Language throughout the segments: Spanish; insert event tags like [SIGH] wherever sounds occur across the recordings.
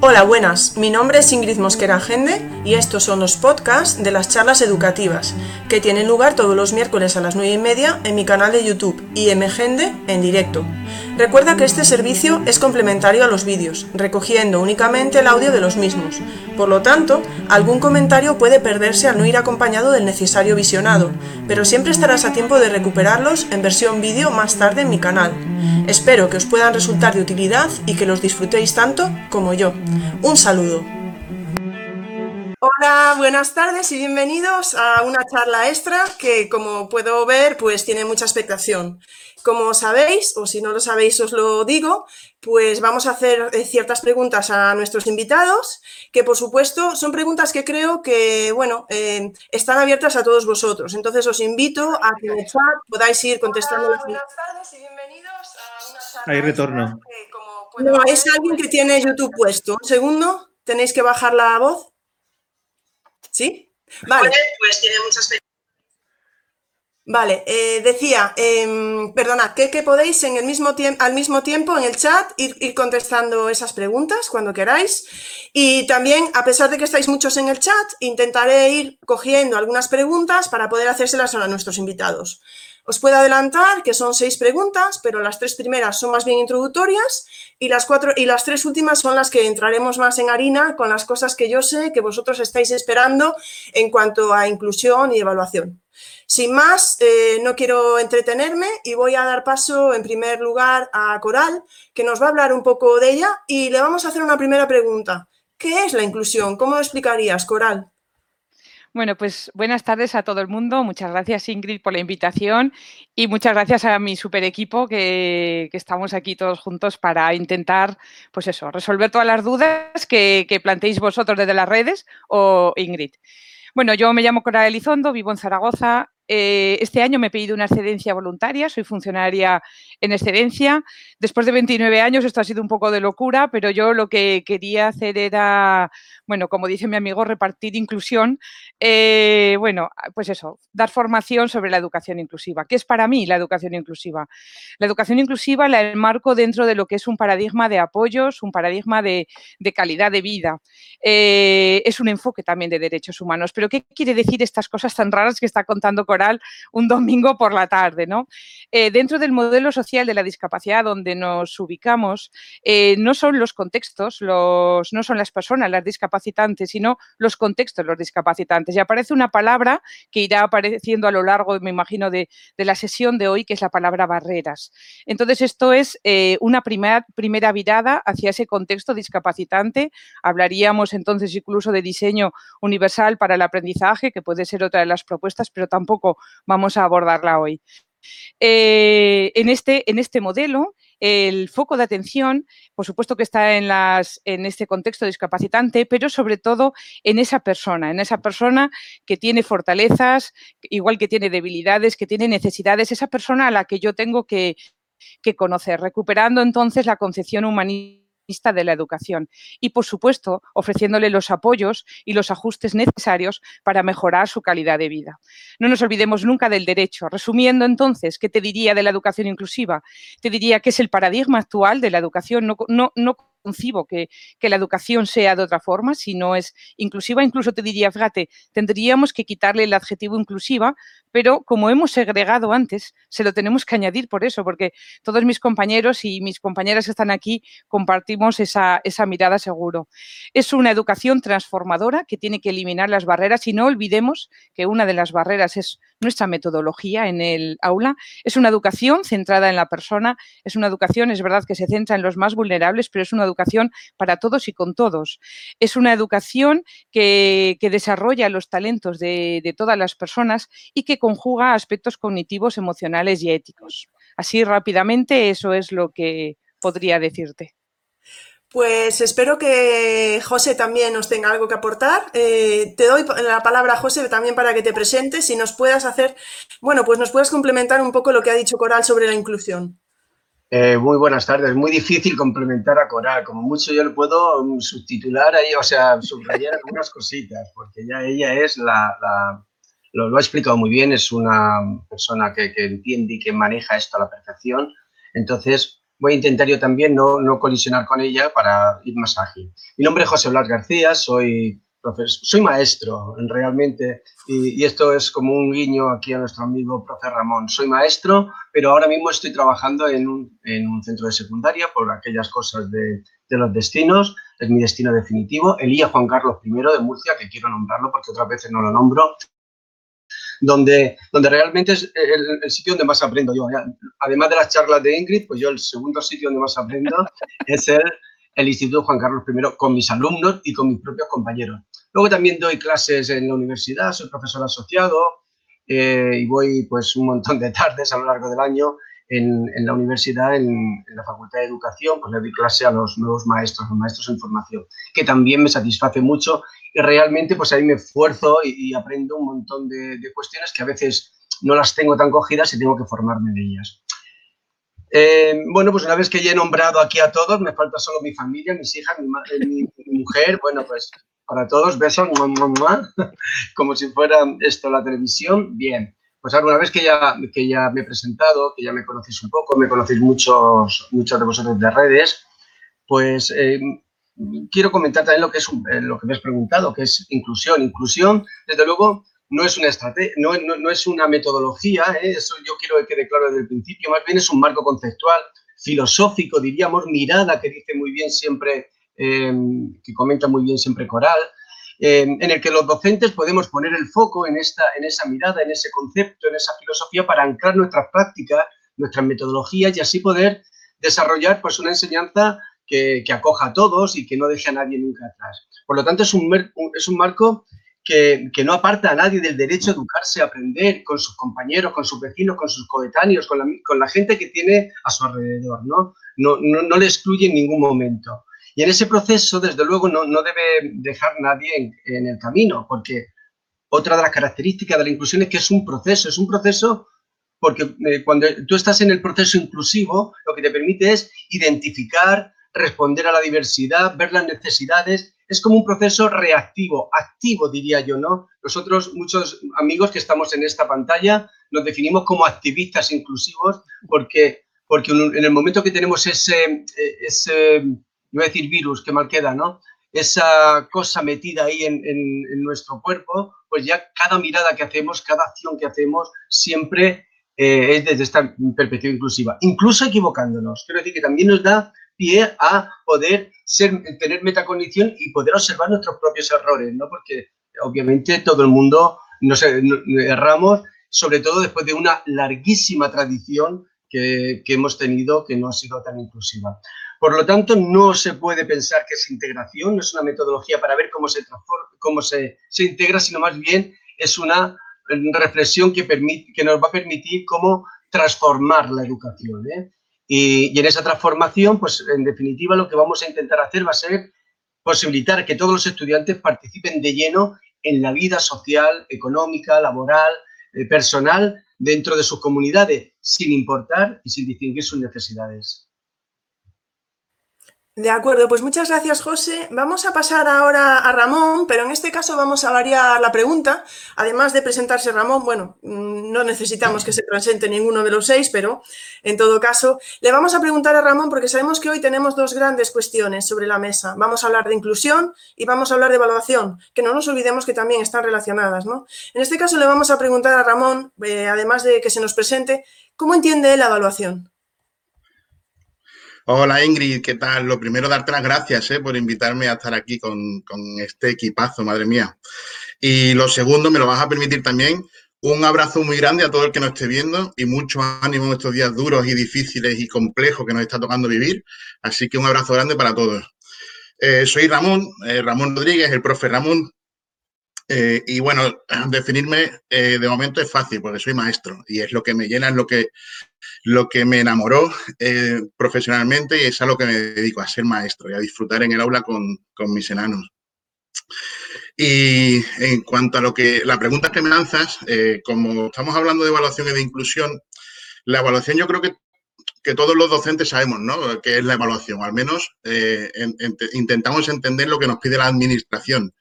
Hola, buenas. Mi nombre es Ingrid Mosquera Gende y estos son los podcasts de las charlas educativas que tienen lugar todos los miércoles a las 9 y media en mi canal de YouTube IMGende en directo. Recuerda que este servicio es complementario a los vídeos, recogiendo únicamente el audio de los mismos. Por lo tanto, algún comentario puede perderse al no ir acompañado del necesario visionado, pero siempre estarás a tiempo de recuperarlos en versión vídeo más tarde en mi canal. Espero que os puedan resultar de utilidad y que los disfrutéis tanto como yo. Un saludo. Hola, buenas tardes y bienvenidos a una charla extra que, como puedo ver, pues tiene mucha expectación. Como sabéis, o si no lo sabéis os lo digo, pues vamos a hacer eh, ciertas preguntas a nuestros invitados, que por supuesto son preguntas que creo que, bueno, eh, están abiertas a todos vosotros. Entonces os invito a que en el chat podáis ir contestando las Buenas tardes y bienvenidos a una charla Hay retorno. Que, como puedo no, es alguien que tiene YouTube puesto. Un segundo, tenéis que bajar la voz. ¿Sí? Vale. Pues tiene muchas Vale, eh, decía, eh, perdona, que, que, podéis en el mismo al mismo tiempo en el chat ir, ir, contestando esas preguntas cuando queráis. Y también, a pesar de que estáis muchos en el chat, intentaré ir cogiendo algunas preguntas para poder hacérselas a nuestros invitados. Os puedo adelantar que son seis preguntas, pero las tres primeras son más bien introductorias y las, cuatro, y las tres últimas son las que entraremos más en harina con las cosas que yo sé que vosotros estáis esperando en cuanto a inclusión y evaluación. Sin más, eh, no quiero entretenerme y voy a dar paso en primer lugar a Coral, que nos va a hablar un poco de ella y le vamos a hacer una primera pregunta. ¿Qué es la inclusión? ¿Cómo lo explicarías, Coral? Bueno, pues buenas tardes a todo el mundo. Muchas gracias, Ingrid, por la invitación y muchas gracias a mi super equipo que, estamos aquí todos juntos para intentar, pues eso, resolver todas las dudas que, planteéis vosotros desde las redes o Ingrid. Bueno, yo me llamo Coral Elizondo, vivo en Zaragoza eh, este año me he pedido una excedencia voluntaria, soy funcionaria en excedencia. Después de 29 años, esto ha sido un poco de locura, pero yo lo que quería hacer era, bueno, como dice mi amigo, repartir inclusión. Eh, bueno, pues eso, dar formación sobre la educación inclusiva. ¿Qué es para mí la educación inclusiva? La educación inclusiva la enmarco dentro de lo que es un paradigma de apoyos, un paradigma de, calidad de vida. Eh, es un enfoque también de derechos humanos. Pero ¿qué quiere decir estas cosas tan raras que está contando con un domingo por la tarde. ¿no? Eh, dentro del modelo social de la discapacidad donde nos ubicamos, eh, no son los contextos, los, no son las personas las discapacitantes, sino los contextos los discapacitantes. Y aparece una palabra que irá apareciendo a lo largo, me imagino, de, la sesión de hoy, que es la palabra barreras. Entonces, esto es eh, una primera, primera virada hacia ese contexto discapacitante. Hablaríamos entonces incluso de diseño universal para el aprendizaje, que puede ser otra de las propuestas, pero tampoco vamos a abordarla hoy. Eh, en, este, en este modelo, el foco de atención, por supuesto que está en, las, en este contexto discapacitante, pero sobre todo en esa persona, en esa persona que tiene fortalezas, igual que tiene debilidades, que tiene necesidades, esa persona a la que yo tengo que, que conocer, recuperando entonces la concepción humanista de la educación y, por supuesto, ofreciéndole los apoyos y los ajustes necesarios para mejorar su calidad de vida. No nos olvidemos nunca del derecho. Resumiendo entonces, ¿qué te diría de la educación inclusiva? Te diría que es el paradigma actual de la educación, no, no, no concibo que, que, la educación sea de otra forma, si no es inclusiva. Incluso te diría, fíjate, tendríamos que quitarle el adjetivo inclusiva, pero como hemos segregado antes, se lo tenemos que añadir por eso, porque todos mis compañeros y mis compañeras que están aquí compartimos esa, esa mirada seguro. Es una educación transformadora que tiene que eliminar las barreras y no olvidemos que una de las barreras es nuestra metodología en el aula. Es una educación centrada en la persona, es una educación, es verdad que se centra en los más vulnerables, pero es una educación para todos y con todos. Es una educación que, desarrolla los talentos de, todas las personas y que conjuga aspectos cognitivos, emocionales y éticos. Así rápidamente, eso es lo que podría decirte. Pues espero que José también nos tenga algo que aportar. Eh, te doy la palabra José también para que te presentes y nos puedas hacer, bueno, pues nos puedas complementar un poco lo que ha dicho Coral sobre la inclusión. Eh, muy buenas tardes. Muy difícil complementar a Coral. Como mucho yo le puedo mm, subtitular ahí, o sea, subrayar algunas cositas, porque ya ella es la, lo, ha explicado muy bien, es una persona que, que entiende y que maneja esto a la perfección. Entonces, voy a intentar yo también no, no colisionar con ella para ir más ágil. Mi nombre es José Blas García, soy soy maestro realmente y, esto es como un guiño aquí a nuestro amigo profe Ramón. Soy maestro, pero ahora mismo estoy trabajando en un, en un centro de secundaria por aquellas cosas de, de, los destinos. Es mi destino definitivo. Elía Juan Carlos I de Murcia, que quiero nombrarlo porque otras veces no lo nombro, donde, donde realmente es el, el, sitio donde más aprendo yo. Además de las charlas de Ingrid, pues yo el segundo sitio donde más aprendo [LAUGHS] es el, el Instituto Juan Carlos I con mis alumnos y con mis propios compañeros. Luego también doy clases en la universidad, soy profesor asociado eh, y voy pues un montón de tardes a lo largo del año en, en la universidad, en, en, la Facultad de Educación, pues le doy clase a los nuevos maestros, los maestros en formación, que también me satisface mucho y realmente pues ahí me esfuerzo y, aprendo un montón de, de, cuestiones que a veces no las tengo tan cogidas y tengo que formarme de ellas. Eh, bueno, pues una vez que ya he nombrado aquí a todos, me falta solo mi familia, mis hijas, mi, mi, mi mujer, bueno, pues para todos, besos, [LAUGHS] como si fuera esto la televisión. Bien, pues alguna vez que ya, que ya me he presentado, que ya me conocéis un poco, me conocéis muchos, muchos de vosotros de redes, pues eh, quiero comentar también lo que, es eh, lo que me has preguntado, que es inclusión. Inclusión, desde luego, no es una estrategia, no, no, no, es una metodología, ¿eh? eso yo quiero que quede claro desde el principio, más bien es un marco conceptual, filosófico, diríamos, mirada, que dice muy bien siempre eh, que comenta muy bien siempre Coral, eh, en el que los docentes podemos poner el foco en, esta, en esa mirada, en ese concepto, en esa filosofía para anclar nuestras prácticas, nuestras metodologías y así poder desarrollar pues, una enseñanza que, que, acoja a todos y que no deje a nadie nunca atrás. Por lo tanto, es un, es un marco que, que, no aparta a nadie del derecho a educarse, a aprender con sus compañeros, con sus vecinos, con sus coetáneos, con la, con la gente que tiene a su alrededor. ¿no? No, no, no le excluye en ningún momento. Y en ese proceso, desde luego, no, no debe dejar nadie en, en, el camino, porque otra de las características de la inclusión es que es un proceso, es un proceso porque eh, cuando tú estás en el proceso inclusivo, lo que te permite es identificar, responder a la diversidad, ver las necesidades, es como un proceso reactivo, activo diría yo, ¿no? Nosotros, muchos amigos que estamos en esta pantalla, nos definimos como activistas inclusivos porque, porque en el momento que tenemos ese, eh, ese a decir virus, que mal queda, ¿no? Esa cosa metida ahí en, en, en, nuestro cuerpo, pues ya cada mirada que hacemos, cada acción que hacemos, siempre eh, es desde esta perspectiva inclusiva, incluso equivocándonos. Quiero decir que también nos da pie a poder ser, tener metacognición y poder observar nuestros propios errores, ¿no? Porque obviamente todo el mundo nos erramos, sobre todo después de una larguísima tradición que, que hemos tenido que no ha sido tan inclusiva. Por lo tanto, no se puede pensar que es integración, no es una metodología para ver cómo se, cómo se, se integra, sino más bien es una reflexión que, permite, que nos va a permitir cómo transformar la educación. ¿eh? Y, en esa transformación, pues en definitiva lo que vamos a intentar hacer va a ser posibilitar que todos los estudiantes participen de lleno en la vida social, económica, laboral, eh, personal dentro de sus comunidades, sin importar y sin distinguir sus necesidades. De acuerdo, pues muchas gracias, José. Vamos a pasar ahora a Ramón, pero en este caso vamos a variar la pregunta. Además de presentarse Ramón, bueno, mm, no necesitamos que se presente ninguno de los seis, pero en todo caso, le vamos a preguntar a Ramón porque sabemos que hoy tenemos dos grandes cuestiones sobre la mesa. Vamos a hablar de inclusión y vamos a hablar de evaluación, que no nos olvidemos que también están relacionadas, ¿no? En este caso le vamos a preguntar a Ramón, eh, además de que se nos presente, ¿cómo entiende la evaluación? Hola Ingrid, ¿qué tal? Lo primero, darte las gracias ¿eh? por invitarme a estar aquí con, con, este equipazo, madre mía. Y lo segundo, me lo vas a permitir también, un abrazo muy grande a todo el que nos esté viendo y mucho ánimo en estos días duros y difíciles y complejos que nos está tocando vivir. Así que un abrazo grande para todos. Eh, soy Ramón, eh, Ramón Rodríguez, el profe Ramón. Eh, y bueno, [CLEARS THROAT] definirme eh, de momento es fácil porque soy maestro y es lo que me llena, es lo que lo que me enamoró eh, profesionalmente y es a lo que me dedico, a ser maestro y a disfrutar en el aula con, con, mis enanos. Y en cuanto a lo que la pregunta que me lanzas, como estamos hablando de evaluación y de inclusión, la evaluación yo creo que, que todos los docentes sabemos ¿no? qué es la evaluación, al menos en, en, intentamos entender lo que nos pide la administración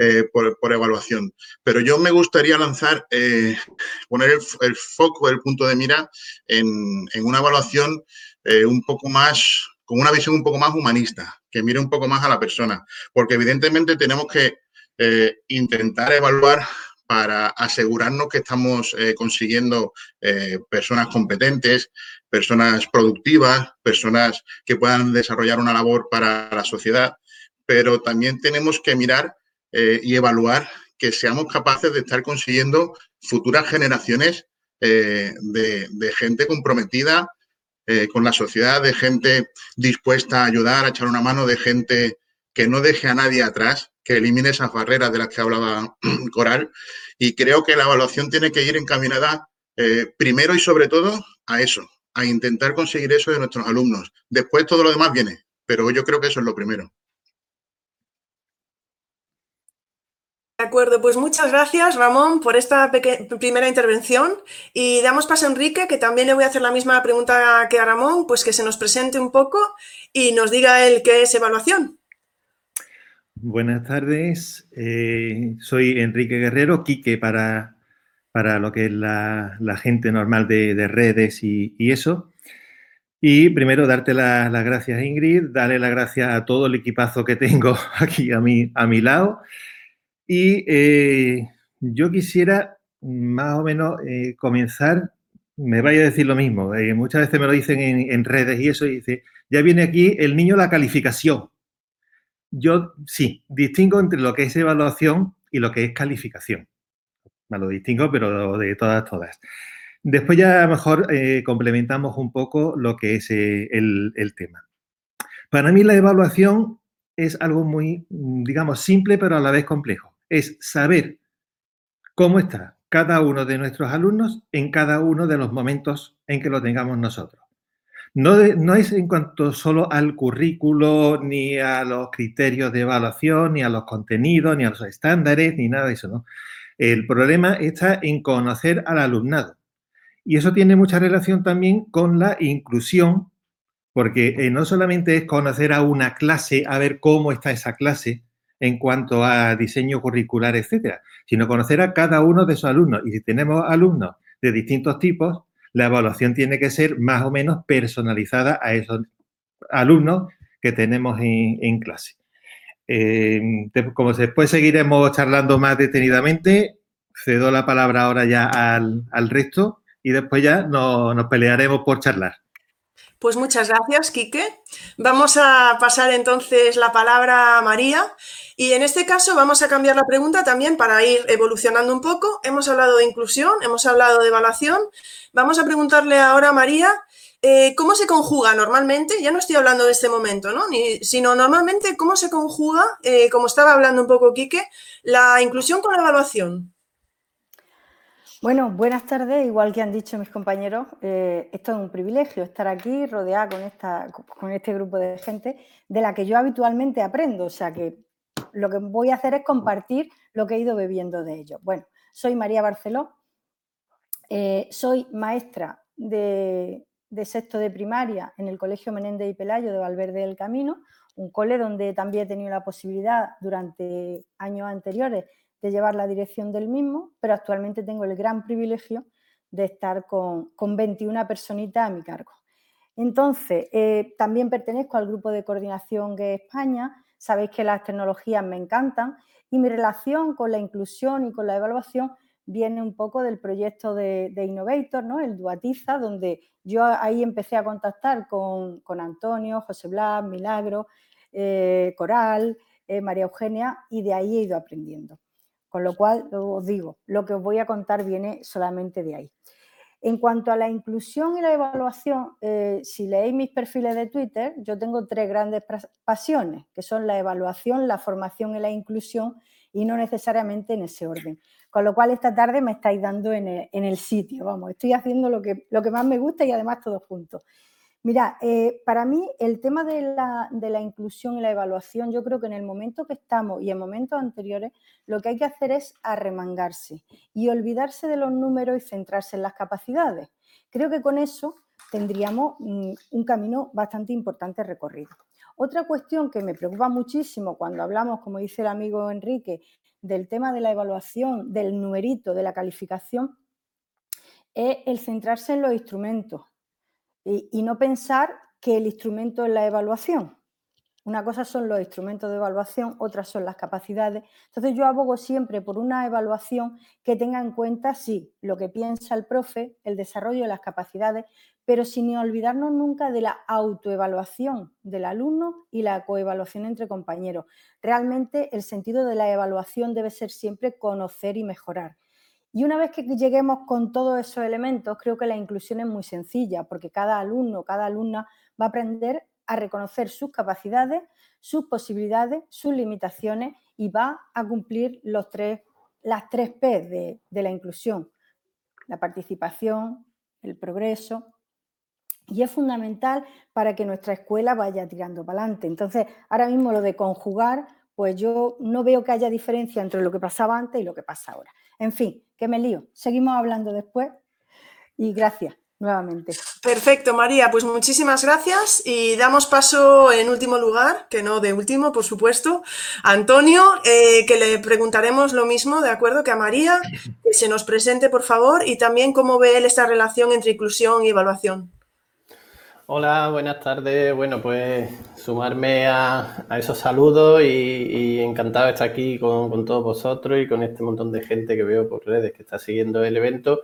eh, por, evaluación. Pero yo me gustaría lanzar, eh, poner el, foco, el punto de mira en, una evaluación eh, un poco más, con una visión un poco más humanista, que mire un poco más a la persona, porque evidentemente tenemos que intentar evaluar para asegurarnos que estamos consiguiendo personas competentes, personas productivas, personas que puedan desarrollar una labor para la sociedad, pero también tenemos que mirar y evaluar que seamos capaces de estar consiguiendo futuras generaciones de, de, gente comprometida eh, con la sociedad, de gente dispuesta a ayudar, a echar una mano, de gente que no deje a nadie atrás, que elimine esas barreras de las que hablaba [CLEARS THROAT] Coral. Y creo que la evaluación tiene que ir encaminada eh, primero y sobre todo a eso, a intentar conseguir eso de nuestros alumnos. Después todo lo demás viene, pero yo creo que eso es lo primero. De acuerdo, pues muchas gracias Ramón por esta primera intervención y damos paso a Enrique, que también le voy a hacer la misma pregunta que a Ramón, pues que se nos presente un poco y nos diga él qué es evaluación. Buenas tardes, eh, soy Enrique Guerrero, Quique para, para lo que es la, gente normal de, redes y, eso. Y primero darte las gracias Ingrid, darle las gracias a todo el equipazo que tengo [LAUGHS] aquí a mi, a mi lado. Y eh, yo quisiera más o menos eh, comenzar, me vaya a decir lo mismo, eh, muchas veces me lo dicen en, redes y eso, y dice, ya viene aquí el niño la calificación. Yo sí, distingo entre lo que es evaluación y lo que es calificación. Me lo distingo, pero de todas, todas. Después ya a lo mejor complementamos un poco lo que es el, el tema. Para mí la evaluación es algo muy, digamos, simple, pero a la vez complejo es saber cómo está cada uno de nuestros alumnos en cada uno de los momentos en que lo tengamos nosotros. No, no, es en cuanto solo al currículo, ni a los criterios de evaluación, ni a los contenidos, ni a los estándares, ni nada de eso, ¿no? El problema está en conocer al alumnado. Y eso tiene mucha relación también con la inclusión, porque eh, no solamente es conocer a una clase, a ver cómo está esa clase, en cuanto a diseño curricular, etcétera, sino conocer a cada uno de esos alumnos. Y si tenemos alumnos de distintos tipos, la evaluación tiene que ser más o menos personalizada a esos alumnos que tenemos en, clase. Eh, como después seguiremos charlando más detenidamente, cedo la palabra ahora ya al, resto y después ya nos pelearemos por charlar. Pues muchas gracias, Quique. Vamos a pasar entonces la palabra a María y en este caso vamos a cambiar la pregunta también para ir evolucionando un poco. Hemos hablado de inclusión, hemos hablado de evaluación. Vamos a preguntarle ahora a María eh, cómo se conjuga normalmente, ya no estoy hablando de este momento, ¿no? sino normalmente cómo se conjuga, eh, como estaba hablando un poco Quique, la inclusión con la evaluación. Bueno, buenas tardes. Igual que han dicho mis compañeros, eh, esto es un privilegio estar aquí rodeada con, esta, con este grupo de gente de la que yo habitualmente aprendo. O sea que lo que voy a hacer es compartir lo que he ido bebiendo de ellos. Bueno, soy María Barceló, eh, soy maestra de, sexto de primaria en el Colegio Menéndez y Pelayo de Valverde del Camino, un cole donde también he tenido la posibilidad durante años anteriores de llevar la dirección del mismo, pero actualmente tengo el gran privilegio de estar con, 21 personitas a mi cargo. Entonces, eh, también pertenezco al grupo de coordinación GUE España, sabéis que las tecnologías me encantan y mi relación con la inclusión y con la evaluación viene un poco del proyecto de, Innovator, ¿no? el Duatiza, donde yo ahí empecé a contactar con, Antonio, José Blas, Milagro, eh, Coral, eh, María Eugenia, y de ahí he ido aprendiendo. Con lo cual, os digo, lo que os voy a contar viene solamente de ahí. En cuanto a la inclusión y la evaluación, eh, si leéis mis perfiles de Twitter, yo tengo tres grandes pasiones, que son la evaluación, la formación y la inclusión, y no necesariamente en ese orden. Con lo cual, esta tarde me estáis dando en el, sitio, vamos, estoy haciendo lo que, lo que más me gusta y además todos juntos. Mira, eh, para mí el tema de la, inclusión y la evaluación, yo creo que en el momento que estamos y en momentos anteriores, lo que hay que hacer es arremangarse y olvidarse de los números y centrarse en las capacidades. Creo que con eso tendríamos mm, un camino bastante importante recorrido. Otra cuestión que me preocupa muchísimo cuando hablamos, como dice el amigo Enrique, del tema de la evaluación, del numerito, de la calificación, es el centrarse en los instrumentos y no pensar que el instrumento es la evaluación. Una cosa son los instrumentos de evaluación, otras son las capacidades. Entonces yo abogo siempre por una evaluación que tenga en cuenta, sí, lo que piensa el profe, el desarrollo de las capacidades, pero sin olvidarnos nunca de la autoevaluación del alumno y la coevaluación entre compañeros. Realmente el sentido de la evaluación debe ser siempre conocer y mejorar. Y una vez que lleguemos con todos esos elementos, creo que la inclusión es muy sencilla, porque cada alumno, cada alumna va a aprender a reconocer sus capacidades, sus posibilidades, sus limitaciones y va a cumplir los tres, las tres P de, de la inclusión, la participación, el progreso y es fundamental para que nuestra escuela vaya tirando para adelante. Entonces, ahora mismo lo de conjugar, pues yo no veo que haya diferencia entre lo que pasaba antes y lo que pasa ahora. En fin, que me lío. Seguimos hablando después y gracias nuevamente. Perfecto, María. Pues muchísimas gracias y damos paso en último lugar, que no de último, por supuesto, a Antonio, eh, que le preguntaremos lo mismo, ¿de acuerdo? Que a María, que se nos presente, por favor, y también cómo ve él esta relación entre inclusión y evaluación. Hola, buenas tardes. Bueno, pues sumarme a, esos saludos y, encantado de estar aquí con, con todos vosotros y con este montón de gente que veo por redes que está siguiendo el evento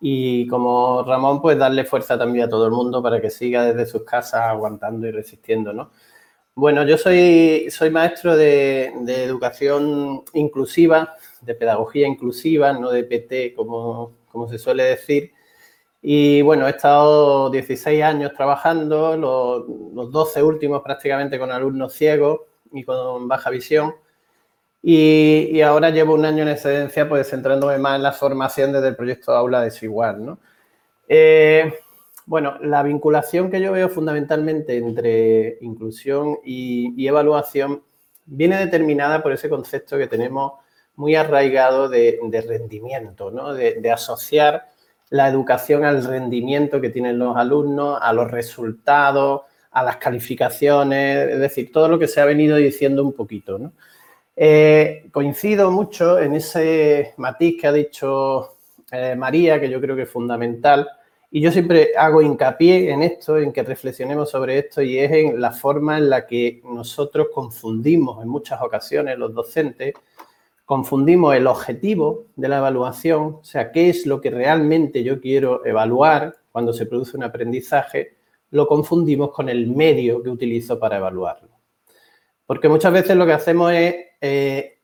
y como Ramón, pues darle fuerza también a todo el mundo para que siga desde sus casas aguantando y resistiendo, ¿no? Bueno, yo soy, soy maestro de, educación inclusiva, de pedagogía inclusiva, no de PT, como, como se suele decir. Y bueno, he estado 16 años trabajando, los, los 12 últimos prácticamente con alumnos ciegos y con baja visión. Y, ahora llevo un año en excedencia, pues centrándome más en la formación desde el proyecto Aula Desigual, ¿no? Eh, bueno, la vinculación que yo veo fundamentalmente entre inclusión y, evaluación viene determinada por ese concepto que tenemos muy arraigado de, rendimiento, ¿no? de, asociar la educación al rendimiento que tienen los alumnos, a los resultados, a las calificaciones, es decir, todo lo que se ha venido diciendo un poquito. Eh, coincido mucho en ese matiz que ha dicho eh, María, que yo creo que es fundamental, y yo siempre hago hincapié en esto, en que reflexionemos sobre esto, y es en la forma en la que nosotros confundimos en muchas ocasiones, los docentes, confundimos el objetivo de la evaluación, o sea, qué es lo que realmente yo quiero evaluar cuando se produce un aprendizaje, lo confundimos con el medio que utilizo para evaluarlo. Porque muchas veces lo que hacemos es eh,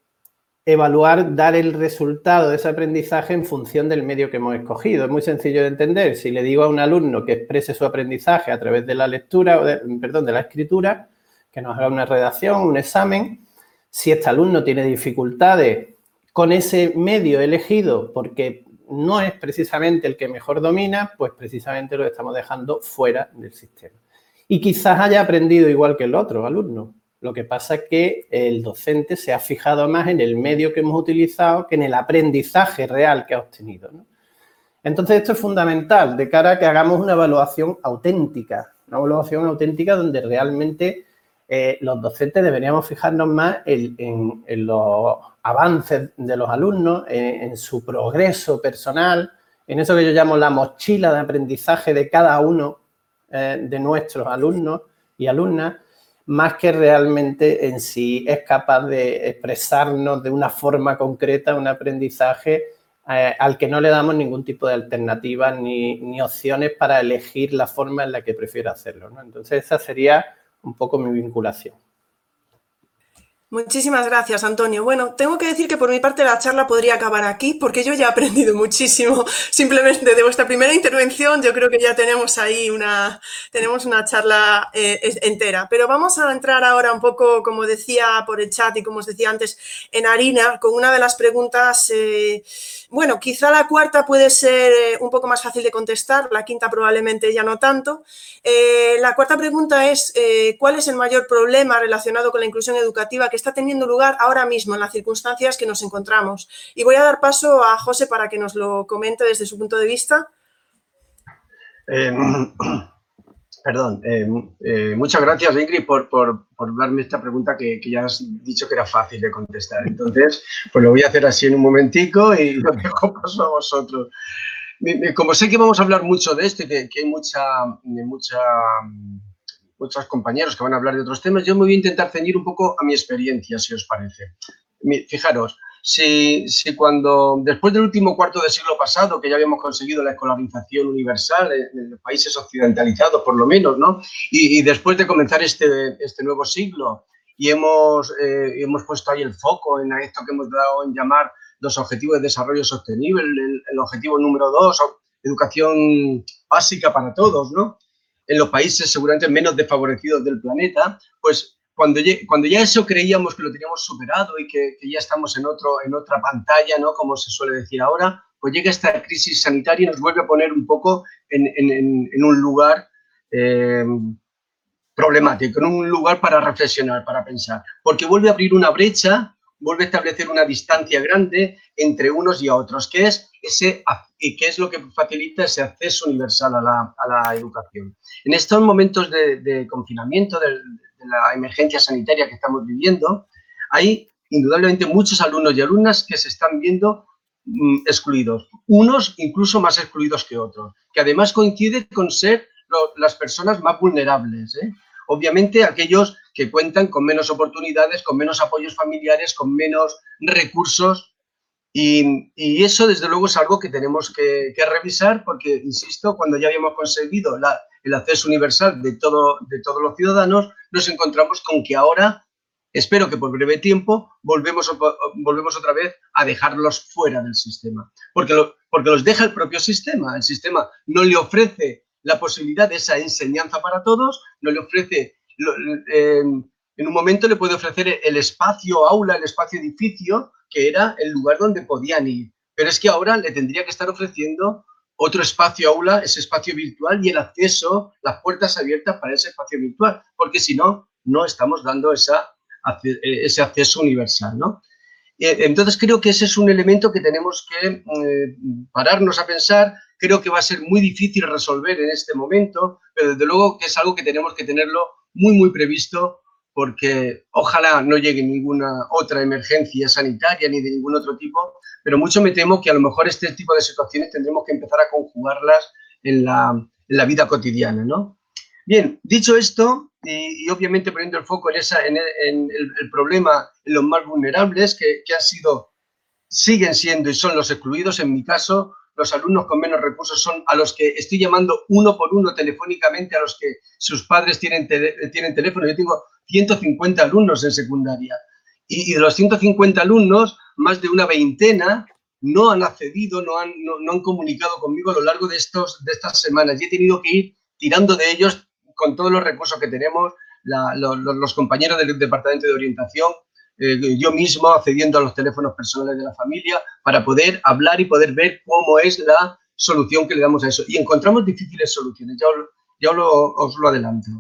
evaluar, dar el resultado de ese aprendizaje en función del medio que hemos escogido. Es muy sencillo de entender. Si le digo a un alumno que exprese su aprendizaje a través de la lectura, o perdón, de la escritura, que nos haga una redacción, un examen, si este alumno tiene dificultades con ese medio elegido porque no es precisamente el que mejor domina, pues precisamente lo estamos dejando fuera del sistema. Y quizás haya aprendido igual que el otro alumno, lo que pasa es que el docente se ha fijado más en el medio que hemos utilizado que en el aprendizaje real que ha obtenido. Entonces, esto es fundamental de cara a que hagamos una evaluación auténtica, una evaluación auténtica donde realmente eh, los docentes deberíamos fijarnos más en, los avances de los alumnos, en, su progreso personal, en eso que yo llamo la mochila de aprendizaje de cada uno eh, de nuestros alumnos y alumnas, más que realmente en sí es capaz de expresarnos de una forma concreta un aprendizaje eh, al que no le damos ningún tipo de alternativa ni, opciones para elegir la forma en la que prefiero hacerlo. Entonces, esa sería un poco mi vinculación. Muchísimas gracias, Antonio. Bueno, tengo que decir que por mi parte la charla podría acabar aquí porque yo ya he aprendido [LAUGHS] muchísimo simplemente de vuestra primera intervención. Yo creo que ya tenemos ahí una, tenemos una charla eh, entera. Pero vamos a entrar ahora un poco, como decía por el chat y como os decía antes, en harina con una de las preguntas. Eh, bueno, quizá la cuarta puede ser eh, un poco más fácil de contestar, la quinta probablemente ya no tanto. Eh, la cuarta pregunta es, eh, ¿cuál es el mayor problema relacionado con la inclusión educativa que está teniendo lugar ahora mismo en las circunstancias que nos encontramos? Y voy a dar paso a José para que nos lo comente desde su punto de vista. [CLEARS THROAT] Perdón, eh, eh, muchas gracias Ingrid por, darme esta pregunta que, ya has dicho que era fácil de contestar. Entonces, pues lo voy a hacer así en un momentico y lo dejo [LAUGHS] paso a vosotros. Como sé que vamos a hablar mucho de esto y que, hay mucha, mucha, muchos compañeros que van a hablar de otros temas, yo me voy a intentar ceñir un poco a mi experiencia, si os parece. Fijaros, si, si, cuando, después del último cuarto del siglo pasado, que ya habíamos conseguido la escolarización universal en, los países occidentalizados, por lo menos, ¿no? Y, después de comenzar este, este nuevo siglo, y hemos, eh, hemos puesto ahí el foco en esto que hemos dado en llamar los objetivos de desarrollo sostenible, el, el objetivo número dos, educación básica para todos, ¿no? En los países seguramente menos desfavorecidos del planeta, pues cuando, ya eso creíamos que lo teníamos superado y que, ya estamos en, otra pantalla, ¿no? como se suele decir ahora, pues llega esta crisis sanitaria y nos vuelve a poner un poco en, un lugar eh, problemático, en un lugar para reflexionar, para pensar, porque vuelve a abrir una brecha, vuelve a establecer una distancia grande entre unos y otros, que es, ese, que es lo que facilita ese acceso universal a la, a la educación. En estos momentos de, de confinamiento, del, la emergencia sanitaria que estamos viviendo, hay indudablemente muchos alumnos y alumnas que se están viendo mm, excluidos, unos incluso más excluidos que otros, que además coincide con ser las personas más vulnerables. ¿eh? Obviamente aquellos que cuentan con menos oportunidades, con menos apoyos familiares, con menos recursos y, eso, desde luego, es algo que tenemos que, revisar porque, insisto, cuando ya habíamos conseguido el acceso universal de, todo, de todos los ciudadanos, nos encontramos con que ahora, espero que por breve tiempo, volvemos, volvemos otra vez a dejarlos fuera del sistema. Porque, porque los deja el propio sistema. El sistema no le ofrece la posibilidad de esa enseñanza para todos, no le ofrece... en un momento le puede ofrecer el espacio aula, el espacio edificio, que era el lugar donde podían ir. Pero es que ahora le tendría que estar ofreciendo otro espacio aula, ese espacio virtual y el acceso, las puertas abiertas para ese espacio virtual, porque si no, no estamos dando esa, ese acceso universal, ¿no? Entonces creo que ese es un elemento que tenemos que eh, pararnos a pensar, creo que va a ser muy difícil resolver en este momento, pero desde luego que es algo que tenemos que tenerlo muy, muy previsto porque ojalá no llegue ninguna otra emergencia sanitaria ni de ningún otro tipo, pero mucho me temo que a lo mejor este tipo de situaciones tendremos que empezar a conjugarlas en la, vida cotidiana, ¿no? Bien, dicho esto, y, obviamente poniendo el foco en, esa, en, el, problema en los más vulnerables, que, que han sido, siguen siendo y son los excluidos, en mi caso, los alumnos con menos recursos son a los que estoy llamando uno por uno telefónicamente, a los que sus padres tienen, tienen teléfono. Yo tengo 150 alumnos en secundaria y, de los 150 alumnos, más de una veintena no han accedido, no han, no, han comunicado conmigo a lo largo de, estos, de estas semanas y he tenido que ir tirando de ellos con todos los recursos que tenemos, los compañeros del Departamento de Orientación, eh, yo mismo accediendo a los teléfonos personales de la familia para poder hablar y poder ver cómo es la solución que le damos a eso. Y encontramos difíciles soluciones, ya, ya os lo adelanto.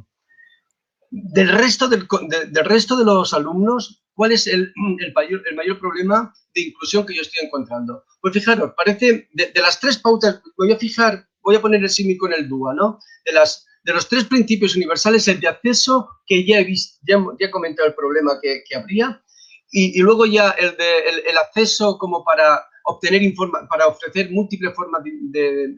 Del resto, del, del resto de los alumnos, ¿cuál es el, el, mayor, el mayor problema de inclusión que yo estoy encontrando? Pues fijaros, parece, de, las tres pautas, voy a fijar, voy a poner el símil con el DUA, ¿no? De las de los tres principios universales, el de acceso, que ya he, visto, ya, he comentado el problema que, que habría, y, luego ya el, de, el, acceso como para obtener informa para ofrecer múltiples formas de,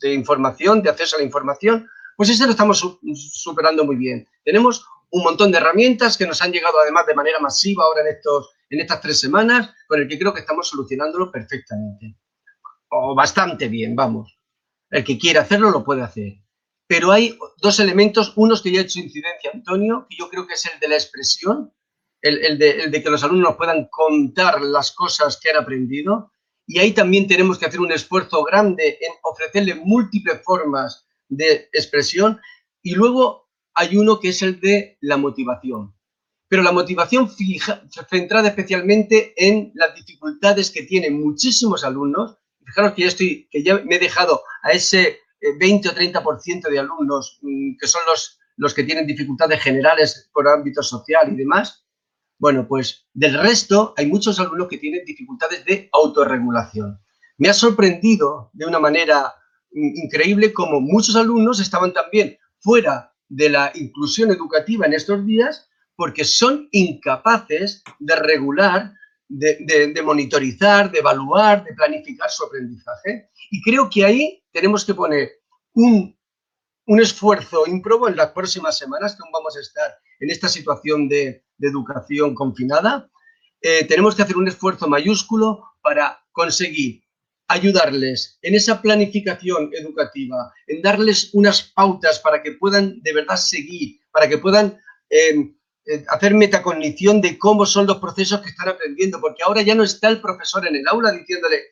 de, información, de acceso a la información, pues ese lo estamos superando muy bien. Tenemos un montón de herramientas que nos han llegado además de manera masiva ahora en, estos, en estas tres semanas, con el que creo que estamos solucionándolo perfectamente. O bastante bien, vamos. El que quiera hacerlo lo puede hacer. Pero hay dos elementos, unos que ya ha hecho incidencia Antonio, que yo creo que es el de la expresión, el, de, que los alumnos puedan contar las cosas que han aprendido. Y ahí también tenemos que hacer un esfuerzo grande en ofrecerle múltiples formas de expresión. Y luego hay uno que es el de la motivación. Pero la motivación fija, centrada especialmente en las dificultades que tienen muchísimos alumnos. Fijaros que ya, estoy, que ya me he dejado a ese 20 eh, o 30% de alumnos mm, que son los, los que tienen dificultades generales por ámbito social y demás, bueno, pues del resto hay muchos alumnos que tienen dificultades de autorregulación. Me ha sorprendido de una manera increíble como muchos alumnos estaban también fuera de la inclusión educativa en estos días porque son incapaces de regular de, monitorizar, de evaluar, de planificar su aprendizaje. Y creo que ahí tenemos que poner un, un esfuerzo ímprobo en las próximas semanas, que aún vamos a estar en esta situación de, educación confinada. Eh, tenemos que hacer un esfuerzo mayúsculo para conseguir ayudarles en esa planificación educativa, en darles unas pautas para que puedan de verdad seguir, para que puedan eh, eh, hacer metacognición de cómo son los procesos que están aprendiendo, porque ahora ya no está el profesor en el aula diciéndole,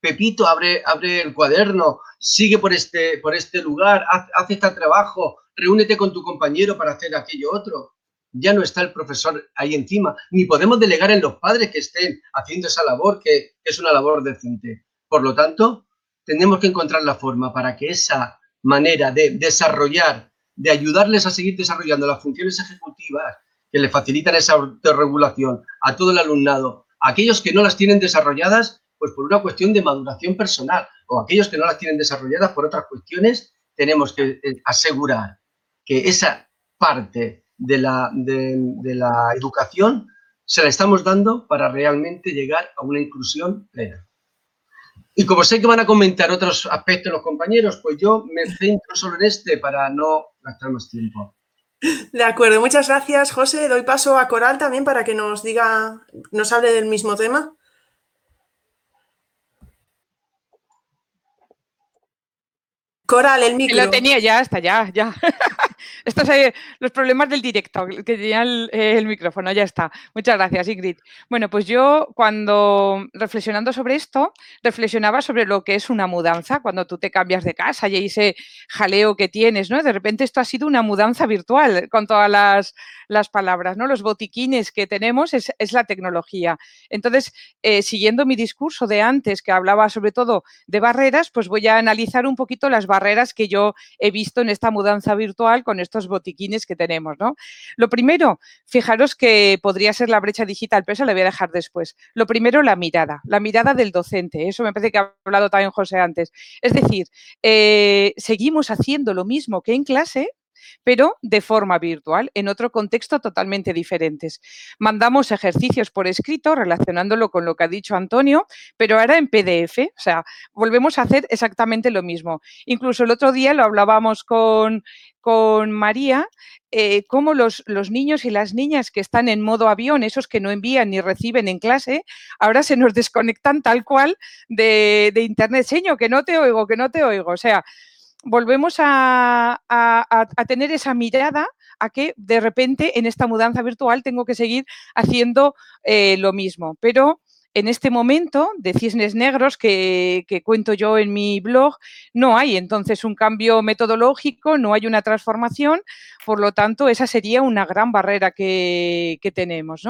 Pepito, abre, abre el cuaderno, sigue por este, por este lugar, haz, haz este trabajo, reúnete con tu compañero para hacer aquello otro. Ya no está el profesor ahí encima, ni podemos delegar en los padres que estén haciendo esa labor, que es una labor decente. Por lo tanto, tenemos que encontrar la forma para que esa manera de desarrollar, de ayudarles a seguir desarrollando las funciones ejecutivas que le facilitan esa autorregulación a todo el alumnado, aquellos que no las tienen desarrolladas, pues por una cuestión de maduración personal, o aquellos que no las tienen desarrolladas por otras cuestiones, tenemos que eh, asegurar que esa parte de la, de la educación se la estamos dando para realmente llegar a una inclusión plena. Y como sé que van a comentar otros aspectos los compañeros, pues yo me centro solo en este para no gastar más tiempo. De acuerdo, muchas gracias, José. Doy paso a Coral también para que nos diga, nos hable del mismo tema. Coral, el micro. Lo tenía ya, está ya, ya. Estos son los problemas del directo, que tenía el, micrófono, ya está. Muchas gracias, Ingrid. Bueno, pues yo cuando reflexionando sobre esto, reflexionaba sobre lo que es una mudanza, cuando tú te cambias de casa y ese jaleo que tienes, ¿no? De repente esto ha sido una mudanza virtual con todas las, palabras, ¿no? Los botiquines que tenemos es, la tecnología. Entonces, eh, siguiendo mi discurso de antes, que hablaba sobre todo de barreras, pues voy a analizar un poquito las barreras que yo he visto en esta mudanza virtual con botiquines que tenemos, ¿no? Lo primero, fijaros que podría ser la brecha digital, pero eso le voy a dejar después. Lo primero, la mirada, la mirada del docente. Eso me parece que ha hablado también José antes. Es decir, eh, seguimos haciendo lo mismo que en clase, pero de forma virtual, en otro contexto totalmente diferentes. Mandamos ejercicios por escrito relacionándolo con lo que ha dicho Antonio, pero ahora en PDF, o sea, volvemos a hacer exactamente lo mismo. Incluso el otro día lo hablábamos con, con María, eh, cómo los, los, niños y las niñas que están en modo avión, esos que no envían ni reciben en clase, ahora se nos desconectan tal cual de, de Internet. Señor, que no te oigo, que no te oigo. O sea, volvemos a, tener esa mirada a que de repente en esta mudanza virtual tengo que seguir haciendo eh, lo mismo. Pero en este momento de cisnes negros que, cuento yo en mi blog, no hay entonces un cambio metodológico, no hay una transformación, por lo tanto, esa sería una gran barrera que, tenemos.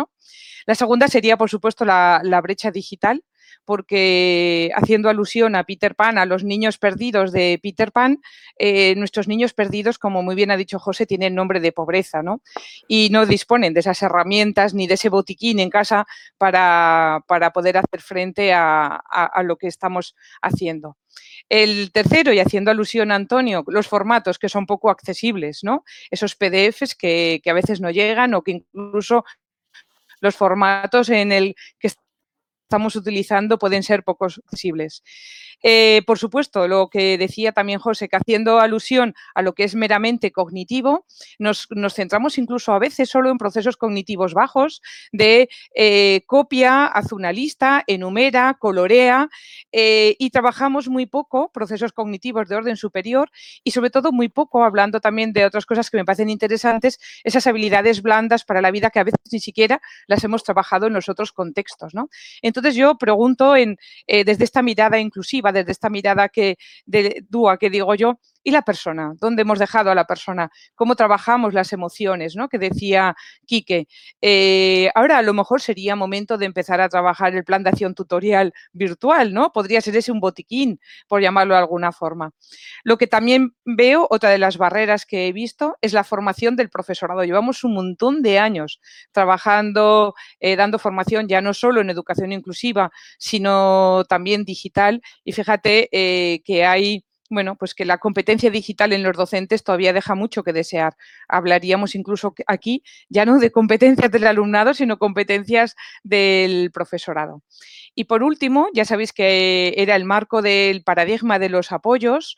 La segunda sería, por supuesto, la brecha digital porque haciendo alusión a Peter Pan, a los niños perdidos de Peter Pan, eh, nuestros niños perdidos, como muy bien ha dicho José, tienen nombre de pobreza, ¿no? Y no disponen de esas herramientas ni de ese botiquín en casa para, poder hacer frente a, lo que estamos haciendo. El tercero, y haciendo alusión a Antonio, los formatos que son poco accesibles, ¿no? Esos PDFs que, que a veces no llegan o que incluso los formatos en el que estamos utilizando pueden ser poco accesibles. Eh, por supuesto, lo que decía también José, que haciendo alusión a lo que es meramente cognitivo, nos, centramos incluso a veces solo en procesos cognitivos bajos de eh, copia, haz una lista, enumera, colorea eh, y trabajamos muy poco procesos cognitivos de orden superior y sobre todo muy poco, hablando también de otras cosas que me parecen interesantes, esas habilidades blandas para la vida que a veces ni siquiera las hemos trabajado en los otros contextos. ¿no? Entonces yo pregunto en, desde esta mirada inclusiva, desde esta mirada que, de dúa que digo yo, y la persona, dónde hemos dejado a la persona, cómo trabajamos las emociones, ¿no? Que decía Quique. Eh, ahora a lo mejor sería momento de empezar a trabajar el plan de acción tutorial virtual, ¿no? Podría ser ese un botiquín, por llamarlo de alguna forma. Lo que también veo, otra de las barreras que he visto, es la formación del profesorado. Llevamos un montón de años trabajando, eh, dando formación ya no solo en educación inclusiva, sino también digital. Y fíjate eh, que hay bueno, pues que la competencia digital en los docentes todavía deja mucho que desear. Hablaríamos incluso aquí ya no de competencias del alumnado, sino competencias del profesorado. Y por último, ya sabéis que era el marco del paradigma de los apoyos.